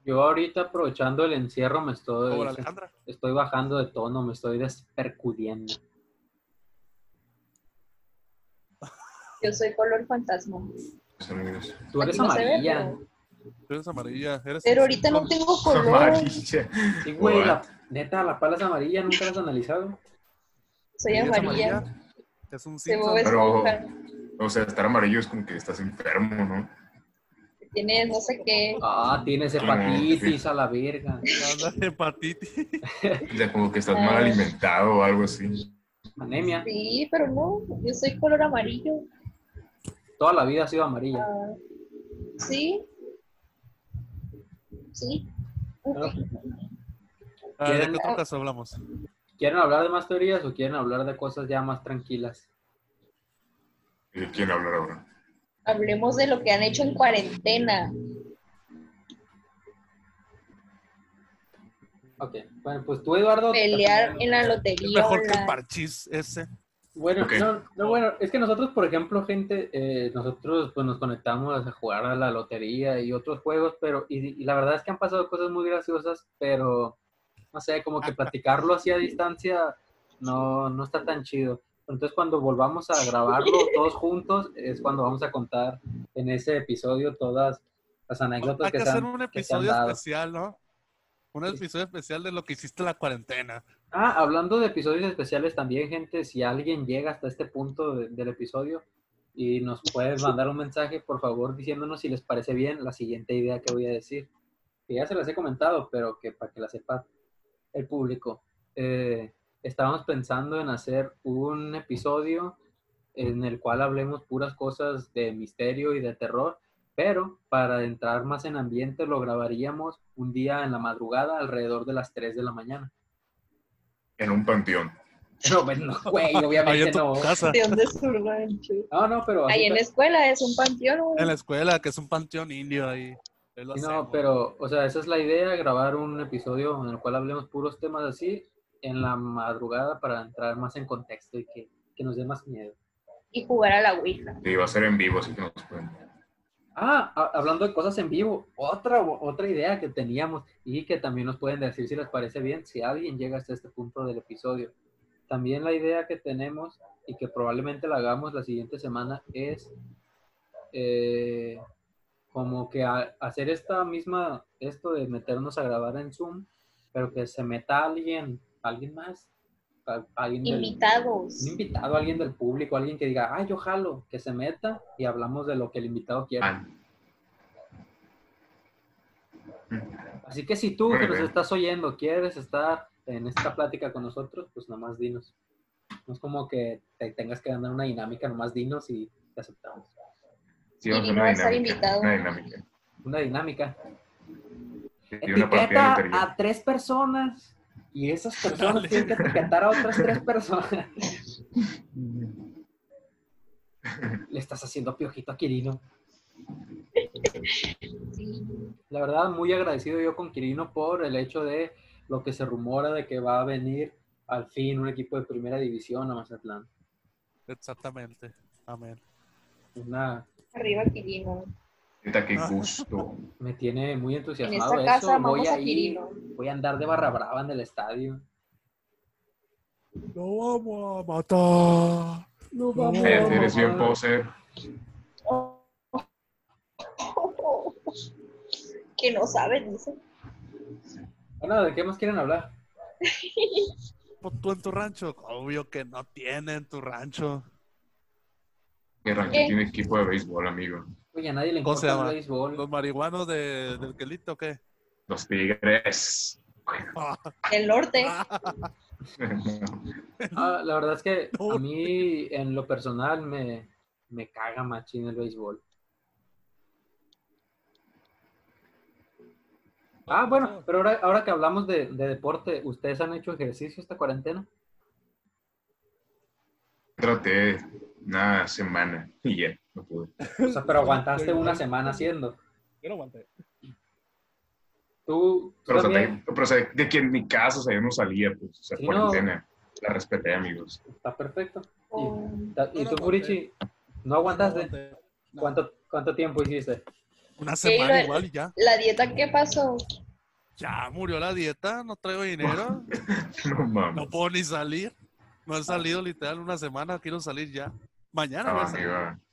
Yo ahorita aprovechando el encierro me estoy, Alejandra. estoy bajando de tono, me estoy despercudiendo. Yo soy color fantasma. Tú eres no amarilla. eres amarilla. Eres Pero ahorita no tengo color. Amarilla. Sí, güey, la neta, la pala es amarilla, nunca la has analizado. Soy ¿Y es amarilla. Es un Pero-. O sea, estar amarillo es como que estás enfermo, ¿no? Tienes no sé qué. Ah, tienes hepatitis a la verga. [laughs] Hepatitis. O sea, como que estás mal Ah. alimentado o algo así. Anemia. Sí, pero no. Yo soy color amarillo. Toda la vida ha sido amarilla. Ah, sí. Sí. Ah. Ver, ¿De ¿Quieren- qué otro caso hablamos? ¿Quieren hablar de más teorías o quieren hablar de cosas ya más tranquilas? ¿Y de quién hablar ahora? Hablemos de lo que han hecho en cuarentena. Ok, bueno, pues tú, Eduardo. Pelear en la Es lotería. mejor que el parchís ese. Bueno, no, no, bueno, es que nosotros, por ejemplo, gente, eh, nosotros pues nos conectamos a jugar a la lotería y otros juegos, pero, y, y la verdad es que han pasado cosas muy graciosas, pero, no sé, como que platicarlo así a distancia no, no está tan chido. Entonces, cuando volvamos a grabarlo todos juntos, es cuando vamos a contar en ese episodio todas las anécdotas Hay que que, se hacer han, un que se han episodio dado. especial, ¿no? Un episodio especial de lo que hiciste en la cuarentena. Ah, hablando de episodios especiales también, gente, si alguien llega hasta este punto de- del episodio y nos puede [laughs] mandar un mensaje, por favor, diciéndonos si les parece bien la siguiente idea que voy a decir. Que ya se las he comentado, pero que para que la sepa el público. Eh, estábamos pensando en hacer un episodio en el cual hablemos puras cosas de misterio y de terror, pero para entrar más en ambiente lo grabaríamos un día en la madrugada alrededor de las 3 de la mañana. En un panteón. No, bueno, güey, [laughs] Ahí obviamente en tu no. casa. No, no, pero. Ahí en la escuela es un panteón, güey. En la escuela, que es un panteón indio ahí. Sí, no, hacemos. pero, o sea, esa es la idea, grabar un episodio en el cual hablemos puros temas así en la madrugada para entrar más en contexto y que, que nos dé más miedo. Y jugar a la Ouija. Y va a ser en vivo, así que no se pueden. Ah, hablando de cosas en vivo, otra, otra idea que teníamos y que también nos pueden decir si les parece bien, si alguien llega hasta este punto del episodio. También la idea que tenemos y que probablemente la hagamos la siguiente semana es eh, como que hacer esta misma, esto de meternos a grabar en Zoom, pero que se meta alguien, alguien más, alguien del- Invitados. un invitado, alguien del público, alguien que diga, ah, yo jalo, que se meta y hablamos de lo que el invitado quiera. Ah, Así que si tú Muy que nos estás oyendo quieres estar en esta plática con nosotros, pues nomás dinos. No es como que te tengas que ganar una dinámica, nomás dinos y te aceptamos. sí, vamos a Y una a estar dinámica. invitado. Una dinámica. Una dinámica. De Etiqueta a tres personas y esas personas Dale. tienen que etiquetar a otras tres personas. [laughs] Le estás haciendo piojito a Quirino. La verdad, muy agradecido yo con Quirino por el hecho de lo que se rumora de que va a venir al fin un equipo de primera división a Mazatlán. Exactamente. Amén. Una, Arriba Quirino. Neta, qué gusto. [laughs] me tiene muy En entusiasmado esta casa eso. Voy a a ir, voy a andar de barra brava en el estadio. Lo vamos a matar. No vamos Eh, a eres bien poser. [laughs] Que no saben, dice. Bueno, ¿de qué más quieren hablar? ¿Tú en tu rancho? Obvio que no tiene en tu rancho. Mi rancho ¿Qué? tiene equipo de béisbol, amigo. Oye, a nadie le ¿Cómo se importa el llama? béisbol. ¿Los marihuanos de, del quelito o qué? Los Tigres. Del norte. [laughs] Ah, la verdad es que a mí, en lo personal, me, me caga machín el béisbol. Ah, bueno, pero ahora, ahora que hablamos de, de deporte, ¿ustedes han hecho ejercicio esta cuarentena? Traté una semana y ya, no pude. O sea, pero aguantaste una semana haciendo. Yo no aguanté. Tú, tú Pero, o sea, también, de, pero, o sea, de que en mi casa, o sea, yo no salía, pues, o sea, Sí, cuarentena. La respeté, amigos. está perfecto. Oh, ¿Y, y No, tú, Furichi, no aguantaste? No. ¿Cuánto, ¿Cuánto tiempo hiciste? Una semana igual y ya. La dieta, ¿qué pasó? Ya murió la dieta, no traigo dinero, [laughs] No mames. no puedo ni salir. No he salido literal una semana, quiero salir ya. Mañana voy No, a salir.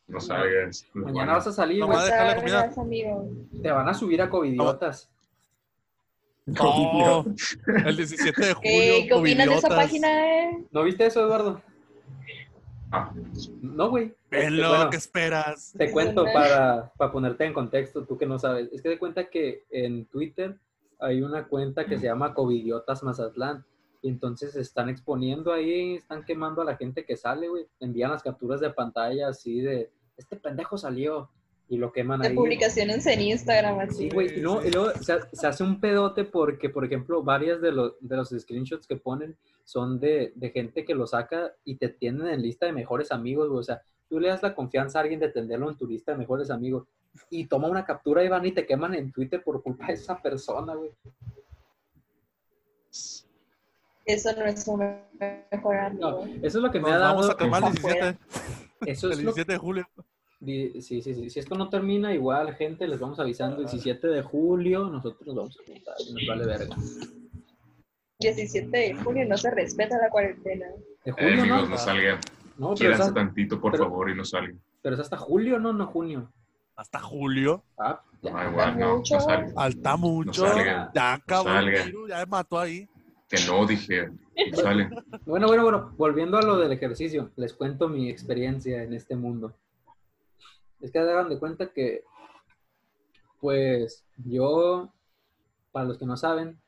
No salgas. Mañana vas a salir, No, la comida. Te van a subir a covidiotas. No, el 17 de [laughs] julio. Ey, ¿Qué opinas de esa página, eh? ¿No viste eso, Eduardo? Ah, No, güey. Venlo, Bueno, ¿qué esperas? Te cuento para, para ponerte en contexto, tú que no sabes. Es que de cuenta que en Twitter hay una cuenta que se llama Covidiotas Mazatlán. Y entonces se están exponiendo ahí, están quemando a la gente que sale, güey. Envían las capturas de pantalla así de, este pendejo salió. Y lo queman De ahí. publicaciones en Instagram, así. Sí, güey. Y luego, y luego se, se hace un pedote porque, por ejemplo, varias de los, de los screenshots que ponen son de, de gente que lo saca y te tienen en lista de mejores amigos, güey. O sea, tú le das la confianza a alguien de tenerlo en tu lista de mejores amigos y toma una captura y van y te queman en Twitter por culpa de esa persona, güey. Eso no es un mejor No, amigo. eso es lo que me Nos ha dado. vamos a quemar el afuera. 17, Eso el es lo 17 de julio. Sí, sí, sí. Si esto no termina, igual, gente, les vamos avisando. El 17 de julio, nosotros nos vamos a juntar. Nos vale verga. 17 de junio no se respeta la cuarentena. De eh, julio, amigos, ¿no? no salgan. No, tantito, por pero- favor, y no salgan. pero es hasta julio, ¿no? No junio. Hasta julio. Ah, ya. No, igual, no, mucho. no salgan. Falta mucho. salgan. ya acabó el salgan. virus, ya me mató ahí. Que no, dije. [laughs] Bueno, bueno, bueno, volviendo a lo del ejercicio, les cuento mi experiencia en este mundo. Es que hagan de cuenta que, pues, yo, para los que no saben,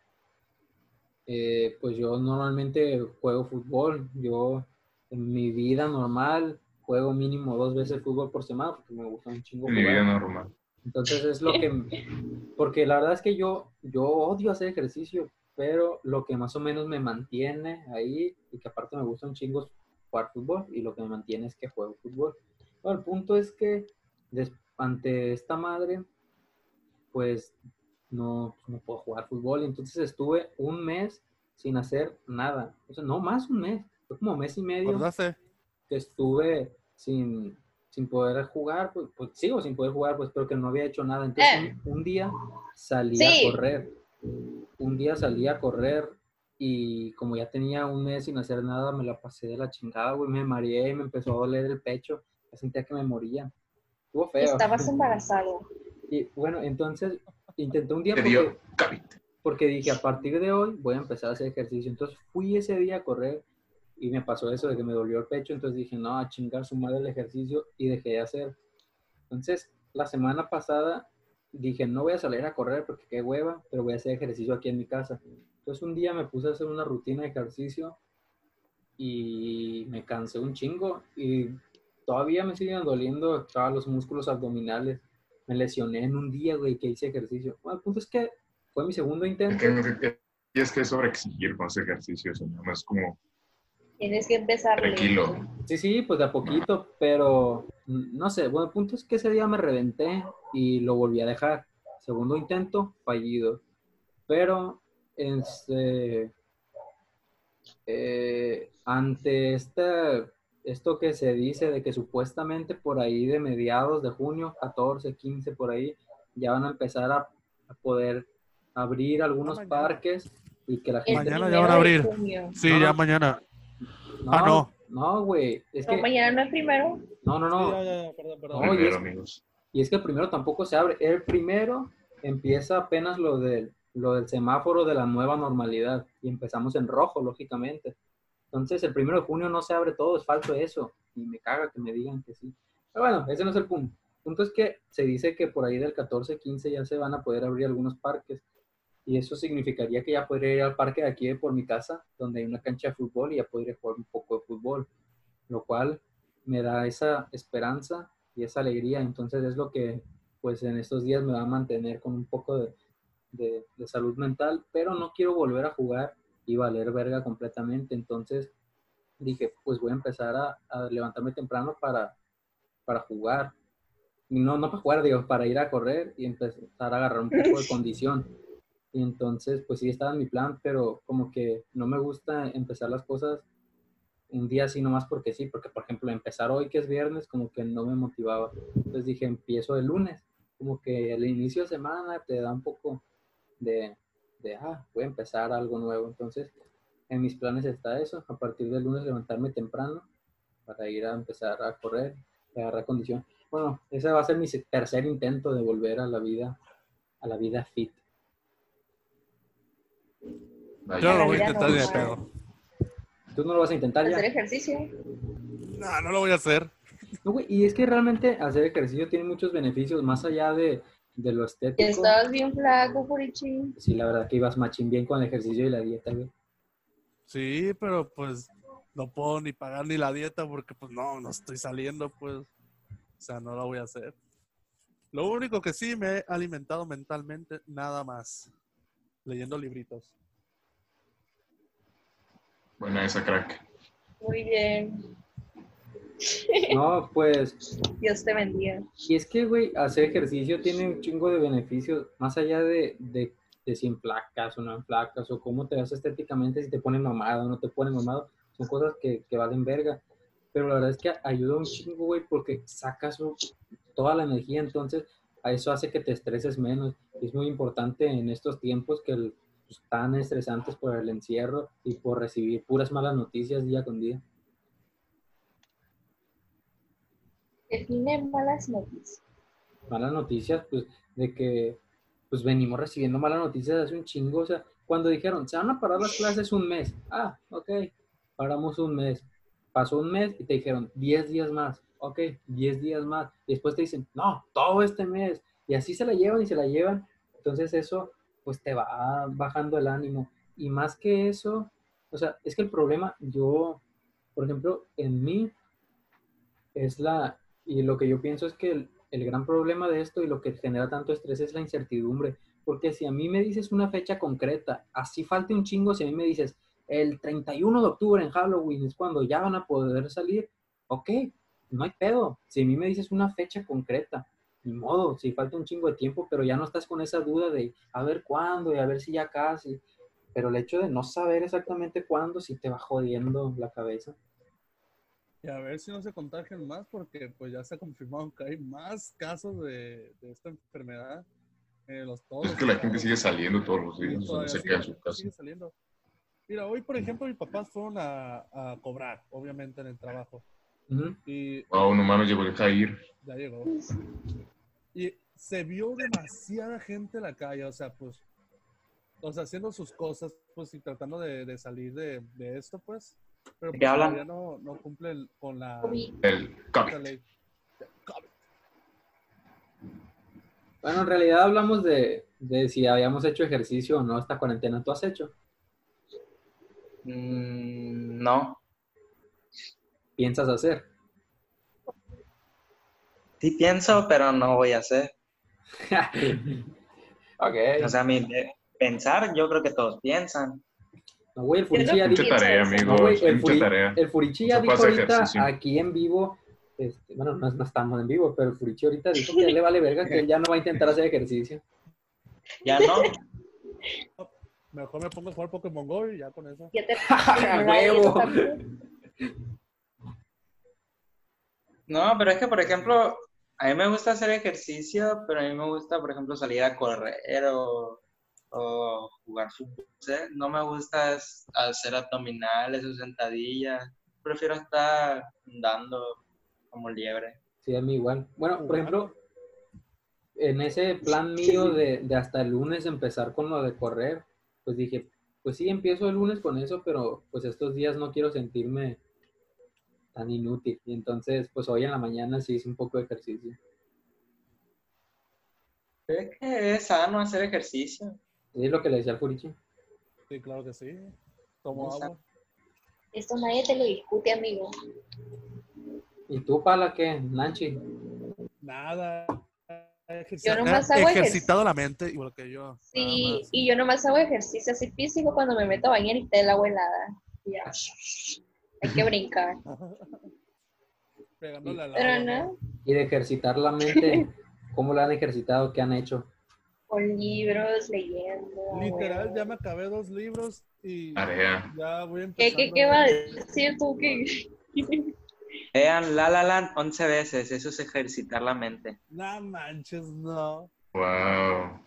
eh, pues yo normalmente juego fútbol. Yo, en mi vida normal, juego mínimo dos veces fútbol por semana porque me gusta un chingo En mi vida normal. Entonces es lo que, porque la verdad es que yo, yo odio hacer ejercicio, pero lo que más o menos me mantiene ahí, y que aparte me gusta un chingo es jugar fútbol, y lo que me mantiene es que juego fútbol. Bueno, el punto es que ante esta madre, pues no, no puedo jugar fútbol, y entonces estuve un mes sin hacer nada, o sea, no más un mes, fue como mes y medio ¿Acordaste? que estuve sin, sin poder jugar, pues, pues sigo sin poder jugar, pues pero que no había hecho nada. Entonces Eh. un, un día salí Sí. a correr, un día salí a correr y como ya tenía un mes sin hacer nada, me la pasé de la chingada, güey, me mareé, me empezó a doler el pecho, ya sentía que me moría. Estuvo feo. Estabas embarazado. Y bueno, entonces intenté un día Te porque, dio COVID. porque dije, a partir de hoy voy a empezar a hacer ejercicio. Entonces fui ese día a correr y me pasó eso de que me dolió el pecho. Entonces dije, no, a chingar su madre el ejercicio y dejé de hacer. Entonces, la semana pasada dije, no voy a salir a correr porque qué hueva, pero voy a hacer ejercicio aquí en mi casa. Entonces un día me puse a hacer una rutina de ejercicio y me cansé un chingo y todavía me siguen doliendo todos los músculos abdominales. Me lesioné en un día, güey, que hice ejercicio. Bueno, el punto es que fue mi segundo intento. que, y es que es sobre exigir con ese ejercicio. O sea, no es como Tienes que empezar. tranquilo. Sí, sí, pues de a poquito, pero no sé. Bueno, el punto es que ese día me reventé y lo volví a dejar. Segundo intento, fallido. Pero, este, eh, ante este, esto que se dice de que supuestamente por ahí de mediados de junio, 14, 15, por ahí, ya van a empezar a, a poder abrir algunos parques y que la gente... Mañana ya van a abrir. Sí, No, ya no. mañana. Ah, no. No, güey. Es No, que... mañana no es primero. No, no, no. Sí, ya, ya, ya, perdón, perdón. No, y es- amigos. Y es que el primero tampoco se abre. El primero empieza apenas lo del, lo del semáforo de la nueva normalidad y empezamos en rojo, lógicamente. Entonces, el primero de junio no se abre todo, es falso eso. Y me caga que me digan que sí. Pero bueno, ese no es el punto. El punto es que se dice que por ahí del 14, 15 ya se van a poder abrir algunos parques. Y eso significaría que ya podría ir al parque de aquí de por mi casa, donde hay una cancha de fútbol y ya podría jugar un poco de fútbol. Lo cual me da esa esperanza y esa alegría. Entonces es lo que pues en estos días me va a mantener con un poco de, de- de salud mental, pero no quiero volver a jugar y valer verga completamente. Entonces dije, pues voy a empezar a, a levantarme temprano para, para jugar. No, no para jugar, digo, para ir a correr y empezar a agarrar un poco de condición. Y entonces, pues sí estaba en mi plan, pero como que no me gusta empezar las cosas un día así nomás porque sí, porque por ejemplo empezar hoy que es viernes como que no me motivaba. Entonces dije, empiezo el lunes, como que el inicio de semana te da un poco de, de, ah, voy a empezar algo nuevo. Entonces, en mis planes está eso, a partir del lunes levantarme temprano para ir a empezar a correr, a agarrar condición. Bueno, ese va a ser mi tercer intento de volver a la vida, a la vida fit. Yo no lo voy a intentar ni de pedo. ¿Tú no lo vas a intentar ya? Hacer ejercicio. No, no lo voy a hacer. No, güey, y es que realmente hacer ejercicio tiene muchos beneficios, más allá de, de lo estético. Estabas bien flaco, Furichi. Sí, la verdad que ibas machín bien con el ejercicio y la dieta, güey. Sí, pero pues no puedo ni pagar ni la dieta porque pues no, no estoy saliendo, pues. O sea, no la voy a hacer. Lo único que sí me he alimentado mentalmente, nada más. Leyendo libritos. Buena esa, crack. Muy bien. No, pues, [laughs] Dios te bendiga. y es que, güey, hacer ejercicio tiene un chingo de beneficios, más allá de, de, de si enflacas o no enflacas, o cómo te ves estéticamente, si te pones mamado o no te pones mamado, son cosas que, que valen verga. Pero la verdad es que ayuda un chingo, güey, porque sacas toda la energía, entonces a eso hace que te estreses menos. Es muy importante en estos tiempos que el- pues, tan estresantes por el encierro y por recibir puras malas noticias día con día. Define malas noticias. malas noticias, pues, de que, pues, venimos recibiendo malas noticias hace un chingo, o sea, cuando dijeron, se van a parar las clases un mes, ah, ok, paramos un mes, pasó un mes y te dijeron, 10 días más, ok, 10 días más, y después te dicen, no, todo este mes, y así se la llevan y se la llevan, entonces eso, pues, te va bajando el ánimo, y más que eso, o sea, es que el problema, yo, por ejemplo, en mí, es la, y lo que yo pienso es que el, gran problema de esto y lo que genera tanto estrés es la incertidumbre. Porque si a mí me dices una fecha concreta, así falte un chingo, si a mí me dices el 31 de octubre en Halloween es cuando ya van a poder salir, ok, no hay pedo. Si a mí me dices una fecha concreta, ni modo, si falta un chingo de tiempo, pero ya no estás con esa duda de a ver cuándo y a ver si ya casi. Pero el hecho de no saber exactamente cuándo sí te va jodiendo la cabeza. Y a ver si no se contagian más, porque pues ya se ha confirmado que hay más casos de, de esta enfermedad. Eh, los, todos Es que la gente sigue saliendo todos los días, o sea, todavía se queda en su casa. sigue saliendo. Mira, hoy, por ejemplo, mis papás fueron a, a cobrar, obviamente, en el trabajo. Ujú. Y Oh, no mames, llegó el Jair. ya llegó. Se vio demasiada gente en la calle, o sea, pues, o sea, haciendo sus cosas, pues, y tratando de, de salir de, de esto, pues. Pero ¿De pues, qué hablan? todavía no, no cumplen con la, COVID. El. COVID. Bueno, en realidad hablamos de, de si habíamos hecho ejercicio o no esta cuarentena. ¿Tú has hecho? Mm, no. ¿Piensas hacer? Sí pienso, pero no voy a hacer. [laughs] ok. O sea, mi, pensar, yo creo que todos piensan. No, güey, el Yo no Furichi ya pienso Mucha dijo, tarea, amigo. no, güey, el, Furi- tarea. el Furichi No ya se dijo ahorita ejercicio. aquí en vivo, este, bueno, no, no estamos en vivo, pero el Furichi ahorita dijo que a él le vale verga, que él ya no va a intentar hacer ejercicio. [laughs] Ya no. Mejor me pongo a jugar Pokémon Go y ya con eso. Ya te [laughs] ¡A huevo! No, pero es que, por ejemplo, a mí me gusta hacer ejercicio, pero a mí me gusta, por ejemplo, salir a correr o, o jugar fútbol. ¿sí? No me gusta hacer abdominales o sentadillas. Prefiero estar dando como liebre. Sí, a mí igual. Bueno, por ejemplo, en ese plan mío de, de hasta el lunes empezar con lo de correr, pues dije, pues sí, empiezo el lunes con eso, pero pues estos días no quiero sentirme tan inútil. Y entonces, pues hoy en la mañana sí hice un poco de ejercicio. Es que es sano hacer ejercicio. Es lo que le decía al Furichi. Sí, claro que sí. Tomo agua. Esto nadie te lo discute, amigo. ¿Y tú, Pala, qué? Nanchi. Nada. Yo nomás hago ejercitado la mente, igual que yo. Sí, y yo nomás hago ejercicio así físico cuando me meto a bañar y está el agua helada. Ya. [laughs] Hay que brincar. [laughs] Pero no, Y de ejercitar la mente, ¿cómo la han ejercitado? ¿Qué han hecho? Con libros, leyendo. Literal, ya me acabé dos libros y Tarea. ya voy a ¿Qué, empezar. qué, qué va a decir tú? ¿Qué? Vean La La Land 11 veces, eso es ejercitar la mente. No manches, no. Wow.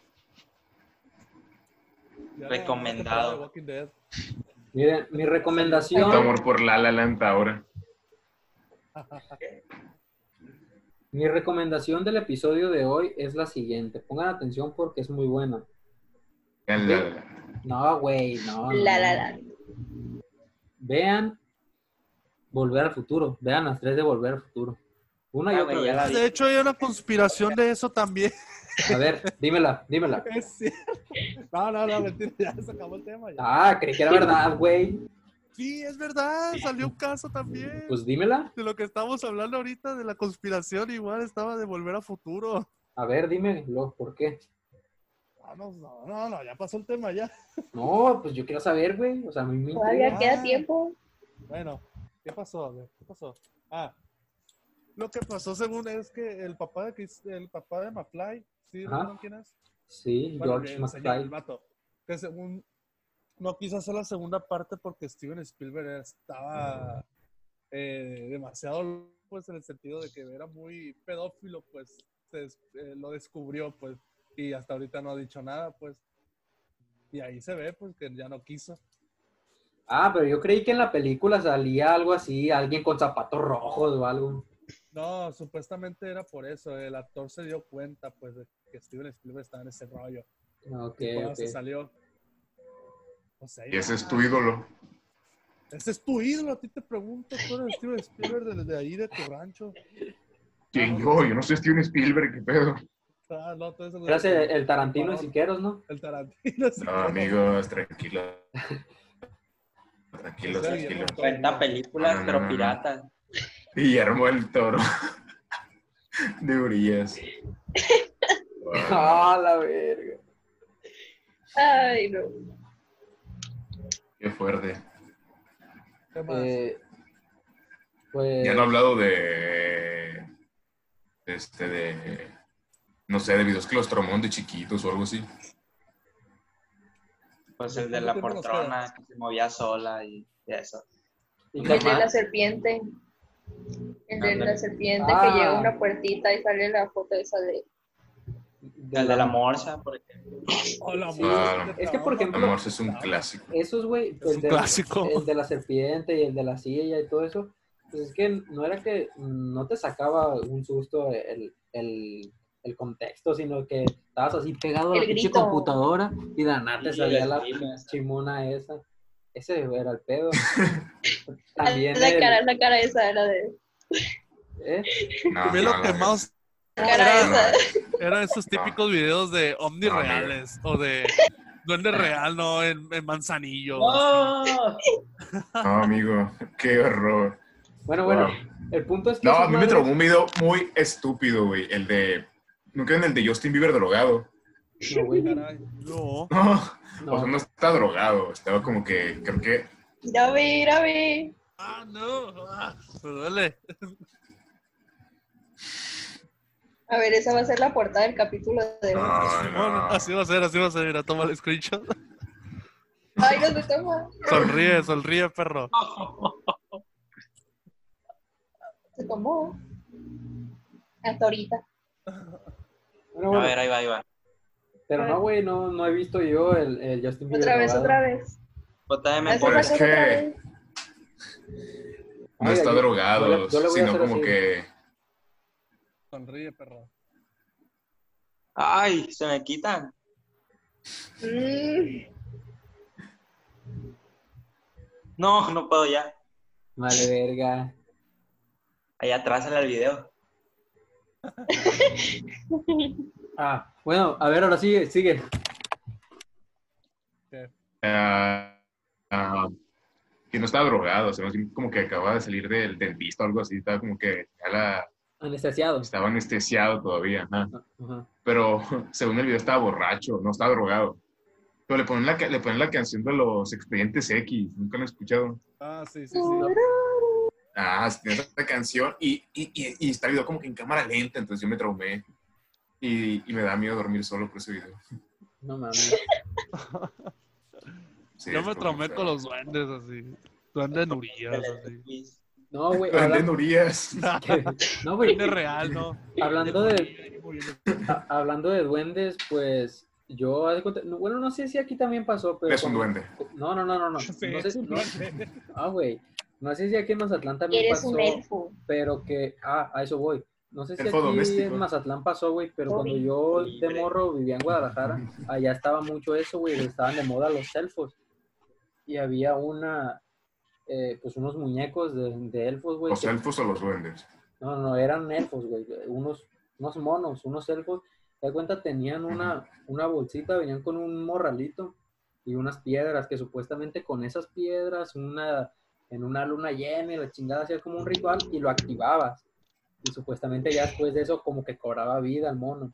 Recomendado. Miren, mi Tanto recomendación, amor por La La Land ahora. mi recomendación del episodio de hoy es la siguiente. Pongan atención porque es muy buena. Vean La. No, güey, no. La, no. la, la. Vean Volver al Futuro. Vean las tres de Volver al Futuro. Una y Ah, otra vez. De hecho, hay una conspiración de eso también. [laughs] A ver, dímela, dímela. [laughs] Es cierto. No, no, no, mentira, ya se acabó el tema. Ya. Ah, creí que era verdad, güey. Sí, es verdad, salió un caso también. Pues dímela. De lo que estamos hablando ahorita, de la conspiración, igual estaba de volver a futuro. A ver, dímelo, ¿por qué? Vamos, no, no, no, ya pasó el tema, ya. No, pues yo quiero saber, güey. O sea, a mí me Todavía intriga. queda Ah. tiempo. Bueno, ¿qué pasó? A ver, ¿qué pasó? Ah, lo que pasó según es que el papá de, Chris- el papá de McFly, ¿sí? ¿Recuerdan quién es? Sí, Bueno, George el señor, el McFly. vato, que según no quiso hacer la segunda parte porque Steven Spielberg estaba eh, demasiado, pues, en el sentido de que era muy pedófilo, pues, se eh, lo descubrió, pues, y hasta ahorita no ha dicho nada, pues. Y ahí se ve, pues, que ya no quiso. Ah, pero yo creí que en la película salía algo así, alguien con zapatos rojos o algo. No, supuestamente era por eso. El actor se dio cuenta, pues, de que Steven Spielberg estaba en ese rollo. Ok, y cuando ok. se salió. O sea, Y ese es tu ídolo. Ese es tu ídolo, a ti te pregunto, tú eres Steven Spielberg desde ahí de tu rancho. ¿Quién yo? Yo no soy Steven Spielberg, ¿qué pedo? Ah, no, todo eso- Eras el, el Tarantino de Siqueros, ¿no? El Tarantino. sí, No, amigos, tranquilo. [laughs] Tranquilos, tranquilos. Cuenta películas, No, no, pero no, no. piratas. Guillermo el Toro. [laughs] De Urias. [laughs] Ah, la verga. Ay, no. Qué fuerte. ¿Qué más? Eh, pues, Ya han hablado de. Este, de. No sé, de videos que los tromón de chiquitos o algo así. Pues el de la portrona que se movía sola y y eso. y El qué de la serpiente. El de la serpiente Ah. que llega a una puertita y sale la foto esa de. De El de la- la morsa, por ejemplo. Hola, sí, amor, es que, por ejemplo, Amor, es un clásico. Esos, güey, Es un el, de- clásico. el de la serpiente y el de la silla y todo eso, pues es que no era que no te sacaba un susto el, el, el contexto, sino que estabas así pegado a la El pinche grito. computadora y de la nada te Sí, salía el la chimona esa. Ese era el pedo. [laughs] También la el- cara, la cara esa era de. ¿eh? No, lo no, que no, más era, esa. eran esos típicos videos de ovnis No, reales o de duende real, ¿no? En, en Manzanillo. ¡No! [laughs] No, amigo, qué horror. Bueno, bueno, Wow. el punto es que... No, a mí me traumó un video muy estúpido, güey. El de. ¿Nunca ven el de Justin Bieber drogado? No, güey, [laughs] Caray, no. No, no. o sea, no está drogado. Estaba como que, creo que. Ya vi, ya vi. Ah, no. Ah, me duele. A ver, esa va a ser la portada del capítulo de hoy. [laughs] No, no. así va a ser, así va a ser. Mira, toma el screenshot. Ay, no se toma. Sonríe, sonríe, perro. Se tomó. Hasta ahorita. Bueno, A ver, ahí va, ahí va. Pero no, güey, no, no he visto yo el, el Justin Bieber Otra vez, drogado. otra vez. Por es que-. No Oiga, está yo- drogado, yo yo sino como así. que. Sonríe, perro. Ay, se me quitan. Mm, No, no puedo ya. Vale, verga. Ahí atrás en el video. Ah, bueno, a ver, ahora sigue, sigue. ah, ah, que no estaba drogado, o sea, como que acababa de salir del dentista o algo así. Estaba como que ya la, Anestesiado. estaba anestesiado todavía. ajá. Ajá. Pero [laughs] según el video estaba borracho, no estaba drogado. Pero le ponen la, le ponen la canción de los expedientes X, nunca lo he escuchado. Ah, sí, sí, sí. Ah, tiene esa canción y, y, y, y está el video como que en cámara lenta, entonces yo me traumé. Y, y me da miedo dormir solo por ese video. No mames. [laughs] Sí, Yo me traumé con los duendes así. Duendes nurillas, así. No, güey. Venden habla- Urias. [laughs] No, güey. [laughs] Duende real, ¿no? Hablando de, a- hablando de duendes, pues yo, bueno, no sé si aquí también pasó, pero... Es un cuando- duende. No, no, no, no, no. Sí, no sé, es un no- duende. Ah, güey. No sé si aquí en Mazatlán también Eres pasó, un elfo. pero que... Ah, a eso voy. No sé si Elfo aquí doméstico. en Mazatlán pasó, güey, pero cuando yo de morro vivía en Guadalajara, allá estaba mucho eso, güey, estaban de moda los elfos. Y había una, eh, pues unos muñecos de, de elfos, güey. ¿Los que- elfos o los duendes? No, no, eran elfos, güey. Unos, unos monos, unos elfos. Te das cuenta, tenían una, una bolsita, venían con un morralito y unas piedras, que supuestamente con esas piedras, una, en una luna llena y la chingada hacía como un ritual y lo activabas. Y supuestamente ya después de eso como que cobraba vida al mono.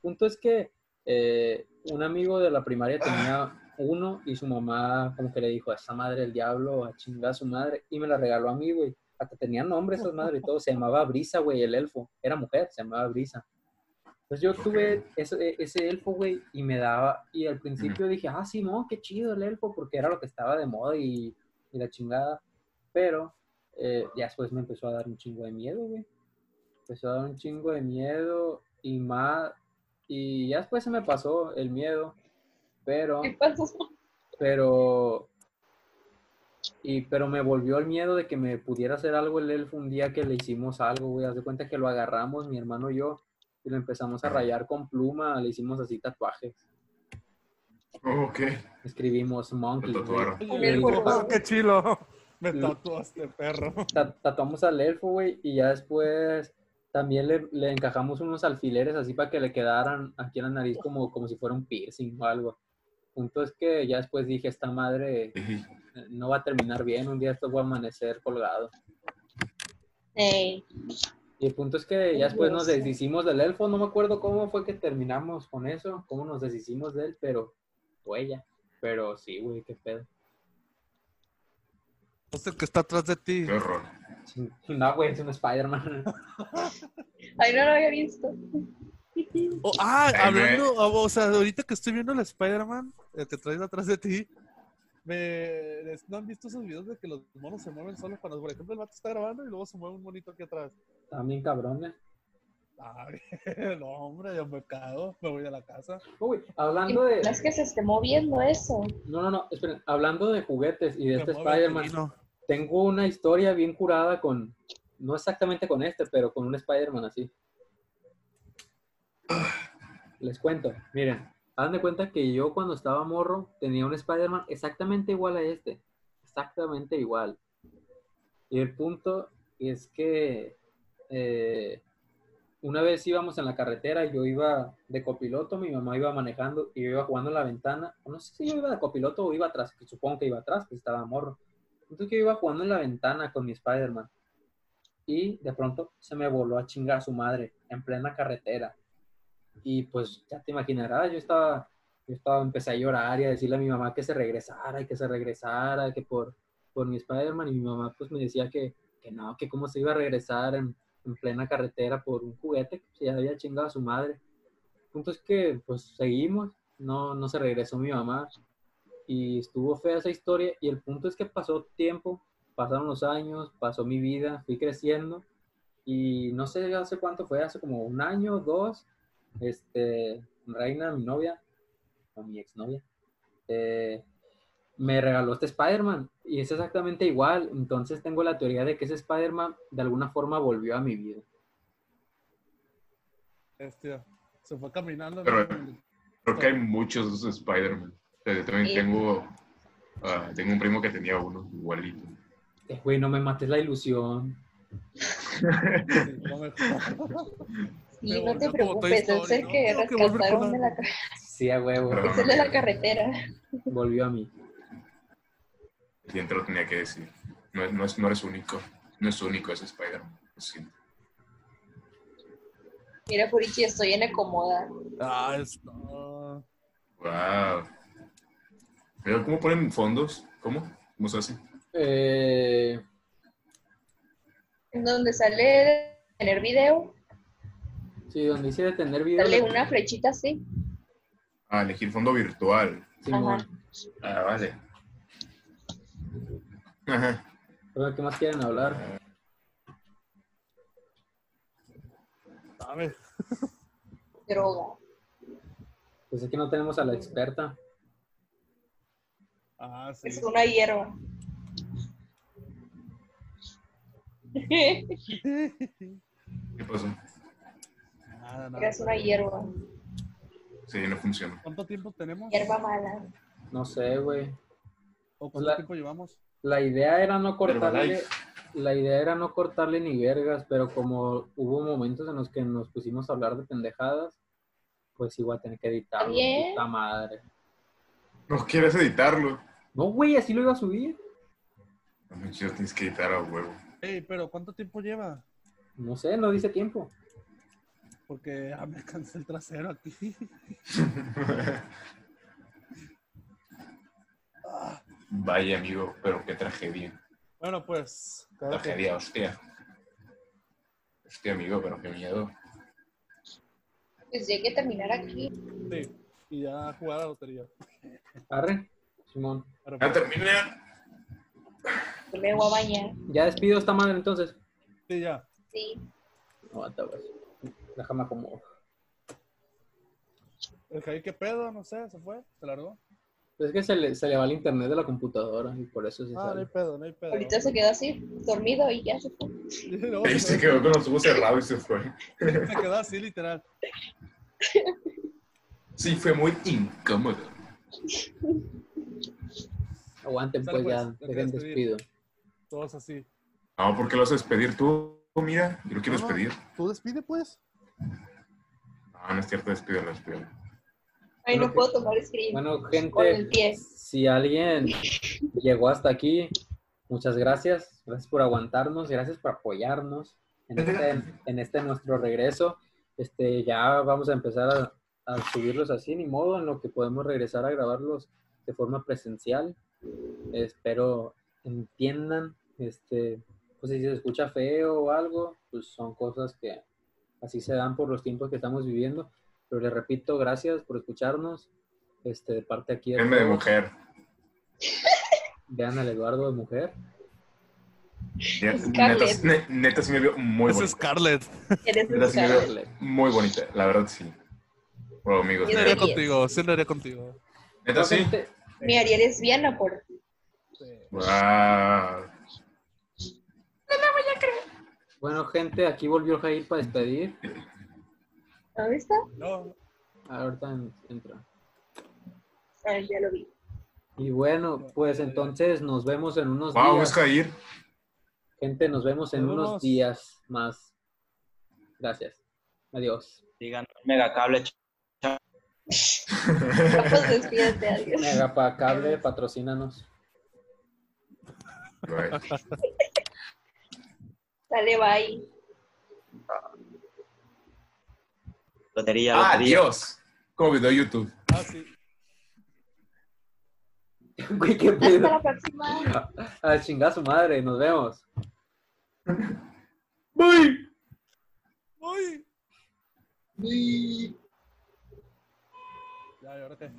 Punto es que eh, un amigo de la primaria tenía uno y su mamá como que le dijo, a esa madre del diablo, a chingar a su madre, y me la regaló a mí, güey. Hasta tenía nombre esas madres y todo. Se llamaba Brisa, güey, el elfo. Era mujer, se llamaba Brisa. Entonces yo tuve ese, ese elfo, güey, y me daba, y al principio dije, ah, sí, no, qué chido el elfo, porque era lo que estaba de moda y, y la chingada. Pero eh, ya después me empezó a dar un chingo de miedo, güey. Empezó a dar un chingo de miedo y más, y ya después se me pasó el miedo, pero ¿Qué pasó? pero y pero me volvió el miedo de que me pudiera hacer algo el elfo un día que le hicimos algo, güey, haz de cuenta que lo agarramos mi hermano y yo y lo empezamos a rayar con pluma, le hicimos así tatuajes. Oh, ok. Escribimos monkey. Rojo. qué chilo. [laughs] Me tatuaste, perro. ta- tatuamos al elfo, güey, y ya después también le, le encajamos unos alfileres así para que le quedaran aquí en la nariz como, como si fuera un piercing o algo. Punto es que ya después dije, esta madre no va a terminar bien, un día esto va a amanecer colgado. Ey, Y el punto es que ya después nos deshicimos del elfo, no me acuerdo cómo fue que terminamos con eso, cómo nos deshicimos de él, pero fue ella. Pero sí, güey, qué pedo. No sé el que está atrás de ti. Qué horror. [laughs] No, güey, es un Spider-Man. [laughs] Ay, no lo había visto. Oh, ah, Ay, hablando, o sea, ahorita que estoy viendo el Spider-Man, el que traes atrás de ti, me, ¿no han visto esos videos de que los monos se mueven solos cuando, por ejemplo, el vato está grabando y luego se mueve un monito aquí atrás? También cabrones. Ay, [laughs] no, hombre, yo me cago, me voy a la casa. Güey, hablando de... No es que se esté moviendo eso. No, no, no, esperen, hablando de juguetes y de Me este Spider-Man. Tengo una historia bien curada con, no exactamente con este, pero con un Spider-Man así. Les cuento, miren, hagan cuenta que yo cuando estaba morro tenía un Spider-Man exactamente igual a este, exactamente igual. Y el punto es que eh, una vez íbamos en la carretera, yo iba de copiloto, mi mamá iba manejando y yo iba jugando en la ventana. No sé si yo iba de copiloto o iba atrás, supongo que iba atrás, pues estaba morro. Entonces yo iba jugando en la ventana con mi Spider-Man. Y de pronto se me voló a chingar a su madre en plena carretera. Y pues ya te imaginarás, yo estaba, yo estaba, empecé a llorar y a decirle a mi mamá que se regresara y que se regresara, que por, por mi Spider-Man. Y mi mamá pues me decía que, que no, que cómo se iba a regresar en, en plena carretera por un juguete que ya había chingado a su madre. El punto es que pues seguimos, no, no se regresó mi mamá y estuvo fea esa historia y el punto es que pasó tiempo, pasaron los años, pasó mi vida, fui creciendo y no sé hace cuánto fue, hace como un año, dos, este, Reina, mi novia, o mi exnovia, eh, me regaló este Spider-Man y es exactamente igual, entonces tengo la teoría de que ese Spider-Man de alguna forma volvió a mi vida. Este, se fue caminando. Pero-. Creo que hay muchos Spider-Man. Sea, yo también Sí. tengo, ah, tengo un primo que tenía uno igualito. Eh, Güey, no me mates la ilusión. [laughs] Sí, no te preocupes, el Story, que rescataron de la, ca- Sí, a huevo, Pero- es el de la carretera. volvió a mí. El cliente lo tenía que decir. No, es- no, es, no eres único. No es único ese Spider-Man. Lo siento. Mira, Furichi, estoy en Ecomoda. Ah, es- no. Wow. Pero, ¿Cómo ponen fondos? ¿Cómo? ¿Cómo se hace? Eh, En donde sale tener video. Sí, donde dice detener video. Dale una flechita así. Ah, elegir fondo virtual. Simón. Ah, vale. Ajá. ¿Qué más quieren hablar? A ver, Droga. Pues es que no tenemos a la experta. Ah, sí. Es una hierba. [laughs] ¿Qué pasó? Nada, nada. es una hierba. Sí, no funciona. ¿Cuánto tiempo tenemos? Hierba mala. No sé, güey. ¿O cuánto La- tiempo llevamos? La idea era no cortarle, la idea era no cortarle ni vergas, pero como hubo momentos en los que nos pusimos a hablar de pendejadas, pues igual tener que editarlo. bien. Puta madre. No quieres editarlo. No, güey, así lo iba a subir. No me chido, tienes que editar a huevo. Ey, pero ¿cuánto tiempo lleva? No sé, no dice tiempo. Porque ya me cansé el trasero aquí. Ah, [laughs] Vaya, amigo, pero qué tragedia. Bueno, pues. cada que- Tragedia, hostia. Hostia, amigo, pero qué miedo. Pues ya hay que terminar aquí. Sí, y ya jugar a la lotería. Arre, Simón. Ya pues, terminé. Me voy a bañar. Ya despido esta madre entonces. sí, ya. Sí. Aguanta, güey. Déjame acomodo. El Jair, ¿qué pedo? No sé, se fue, se largó. Es que se le, se le va el internet de la computadora y por eso se Ah, no hay pedo, no hay pedo. Ahorita se quedó así, dormido y ya se fue. [laughs] Se se quedó con los ojos cerrados y se fue. se quedó así, literal. [laughs] Sí, fue muy incómodo. Aguanten, pues ya, pues, ya dejen despido. Todos así. No, ¿por qué lo vas a despedir tú? Mira, yo lo quiero No, no, despedir. Tú despide, pues. No, no es cierto, despídelo, despídelo. Ay, no Bueno, puedo tomar screen. Bueno, Con el gente, pie. si alguien llegó hasta aquí, muchas gracias. Gracias por aguantarnos, gracias por apoyarnos en este, en este nuestro regreso. Este, ya vamos a empezar a, a subirlos así, ni modo, en lo que podemos regresar a grabarlos de forma presencial. Espero entiendan, este, pues si se escucha feo o algo, pues son cosas que así se dan por los tiempos que estamos viviendo. Pero les repito, gracias por escucharnos. Este, de parte aquí de de mujer. Vean al Eduardo de mujer. Neta, ne- neta sí me veo muy Es bonita. Scarlett. Eres Neta sí me Scarlett. muy bonita, la verdad sí. Bueno, amigos, Yo Sí, contigo, sí lo haría contigo. neta sí. Gente, Mi haría lesbiana por ti. Sí. Wow. Bueno, gente, aquí volvió Jair para despedir. ¿Dónde está? No, Ahorita en- entra. Ah, ya lo vi. Y bueno, pues entonces nos vemos en unos Wow, es días. Jair. Gente, nos vemos en Nos unos días más. Gracias. Adiós. Digan, megacable. Vamos, despídete, adiós. Megapa Cable, patrocínanos. Bye. Dale, bye. Lotería, lotería. Adiós. Como video de YouTube. ah, sí. [laughs] Güey, qué Hasta pedo. la próxima. A chingar su madre, nos vemos. Bye. Uy. Ya, ¿y ahora qué?